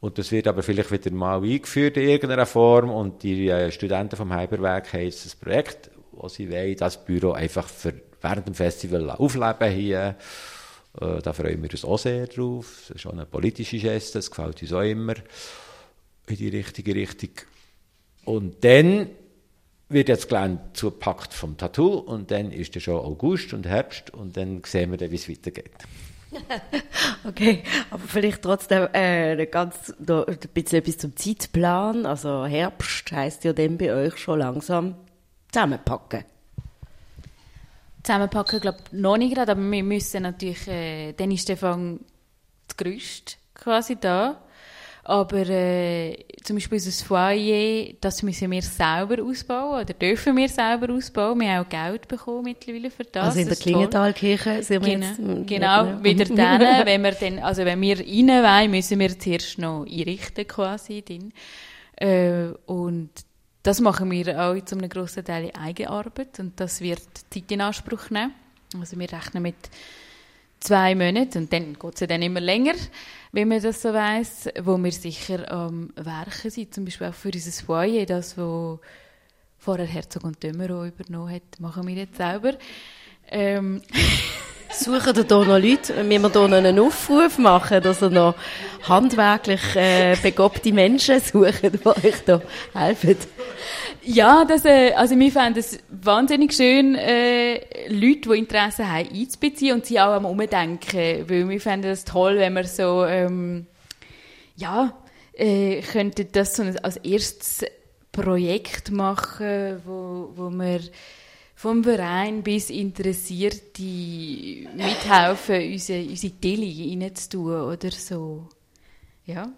Und das wird aber vielleicht wieder mal eingeführt in irgendeiner Form. Und die äh, Studenten vom Hyperwerk haben jetzt das Projekt, wo sie wollen, das Büro einfach für während dem Festival aufleben hier. Äh, da freuen wir uns auch sehr drauf. Das ist auch eine politische Geste, das gefällt uns auch immer in die richtige Richtung. Und dann wird jetzt Gelände zugepackt vom Tattoo und dann ist es schon August und Herbst und dann sehen wir wie es weitergeht. <laughs> okay, aber vielleicht trotzdem äh, ganz da, ein bisschen etwas zum Zeitplan. Also Herbst heisst ja dann bei euch schon langsam zusammenpacken. Zusammenpacken, glaube ich, noch nicht gerade, aber wir müssen natürlich, äh, dann ist Stefan das Gerüst quasi da. Aber äh, zum Beispiel unser Foyer, das müssen wir selber ausbauen oder dürfen wir selber ausbauen. Wir haben auch Geld bekommen mittlerweile für das. Also in der Klingentalkirche sind wir genau, jetzt... Genau, wieder <laughs> dann, wenn wir dann, also wenn wir rein wollen, müssen wir zuerst noch einrichten quasi. Äh, und das machen wir auch zu einem grossen Teil in Eigenarbeit und das wird Zeit in Anspruch nehmen. Also wir rechnen mit zwei Monaten und dann geht es ja dann immer länger, wenn man das so weiss, wo wir sicher am Werken sind, zum Beispiel auch für unser Foyer, das, wo vorher Herzog und Dömero übernommen hat, machen wir jetzt selber. Ähm. <laughs> Suchen da noch Leute, wenn wir hier einen Aufruf machen, dass ihr noch handwerklich äh, begabte Menschen suchen, die euch da helfen? Ja, das, äh, also wir fanden es wahnsinnig schön, äh, Leute, die Interesse haben, einzubeziehen und sie auch am Umdenken, weil wir fanden es toll, wenn wir so, ähm, ja, äh, könnten das so als erstes Projekt machen, wo, wo wir vom Verein bis Interessierte mithelfen, unsere, unsere Deli reinzutun oder so. Ja.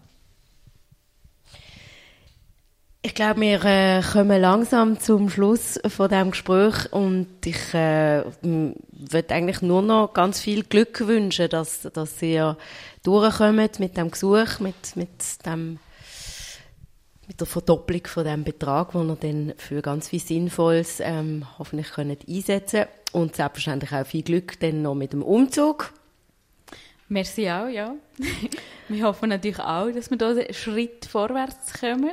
Ich glaube, wir äh, kommen langsam zum Schluss von diesem Gespräch und ich äh, würde eigentlich nur noch ganz viel Glück wünschen, dass, dass ihr durchkommt mit dem Gesuch, mit, mit, dem, mit der Verdopplung von dem Betrag, den ihr dann für ganz viel Sinnvolles ähm, hoffentlich könnt einsetzen und selbstverständlich auch viel Glück dann noch mit dem Umzug. Merci auch, ja. <laughs> wir hoffen natürlich auch, dass wir da einen Schritt vorwärts kommen.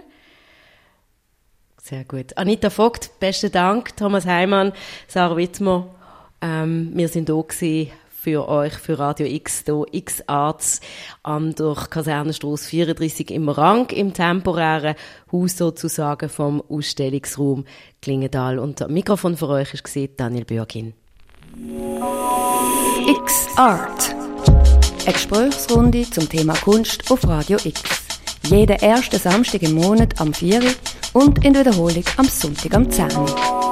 Sehr gut. Anita Vogt, besten Dank. Thomas Heimann, Sarah Wittmer. Ähm, wir sind hier für euch, für Radio X, hier X-Arts am durch Kasernenstrasse 34 im Rang, im temporären Haus sozusagen vom Ausstellungsraum Klingendal. Und am Mikrofon für euch war Daniel Bürgin. X-Art. Eine Gesprächsrunde zum Thema Kunst auf Radio X. Jeden ersten Samstag im Monat am 4 und in Wiederholung am Sonntag am 10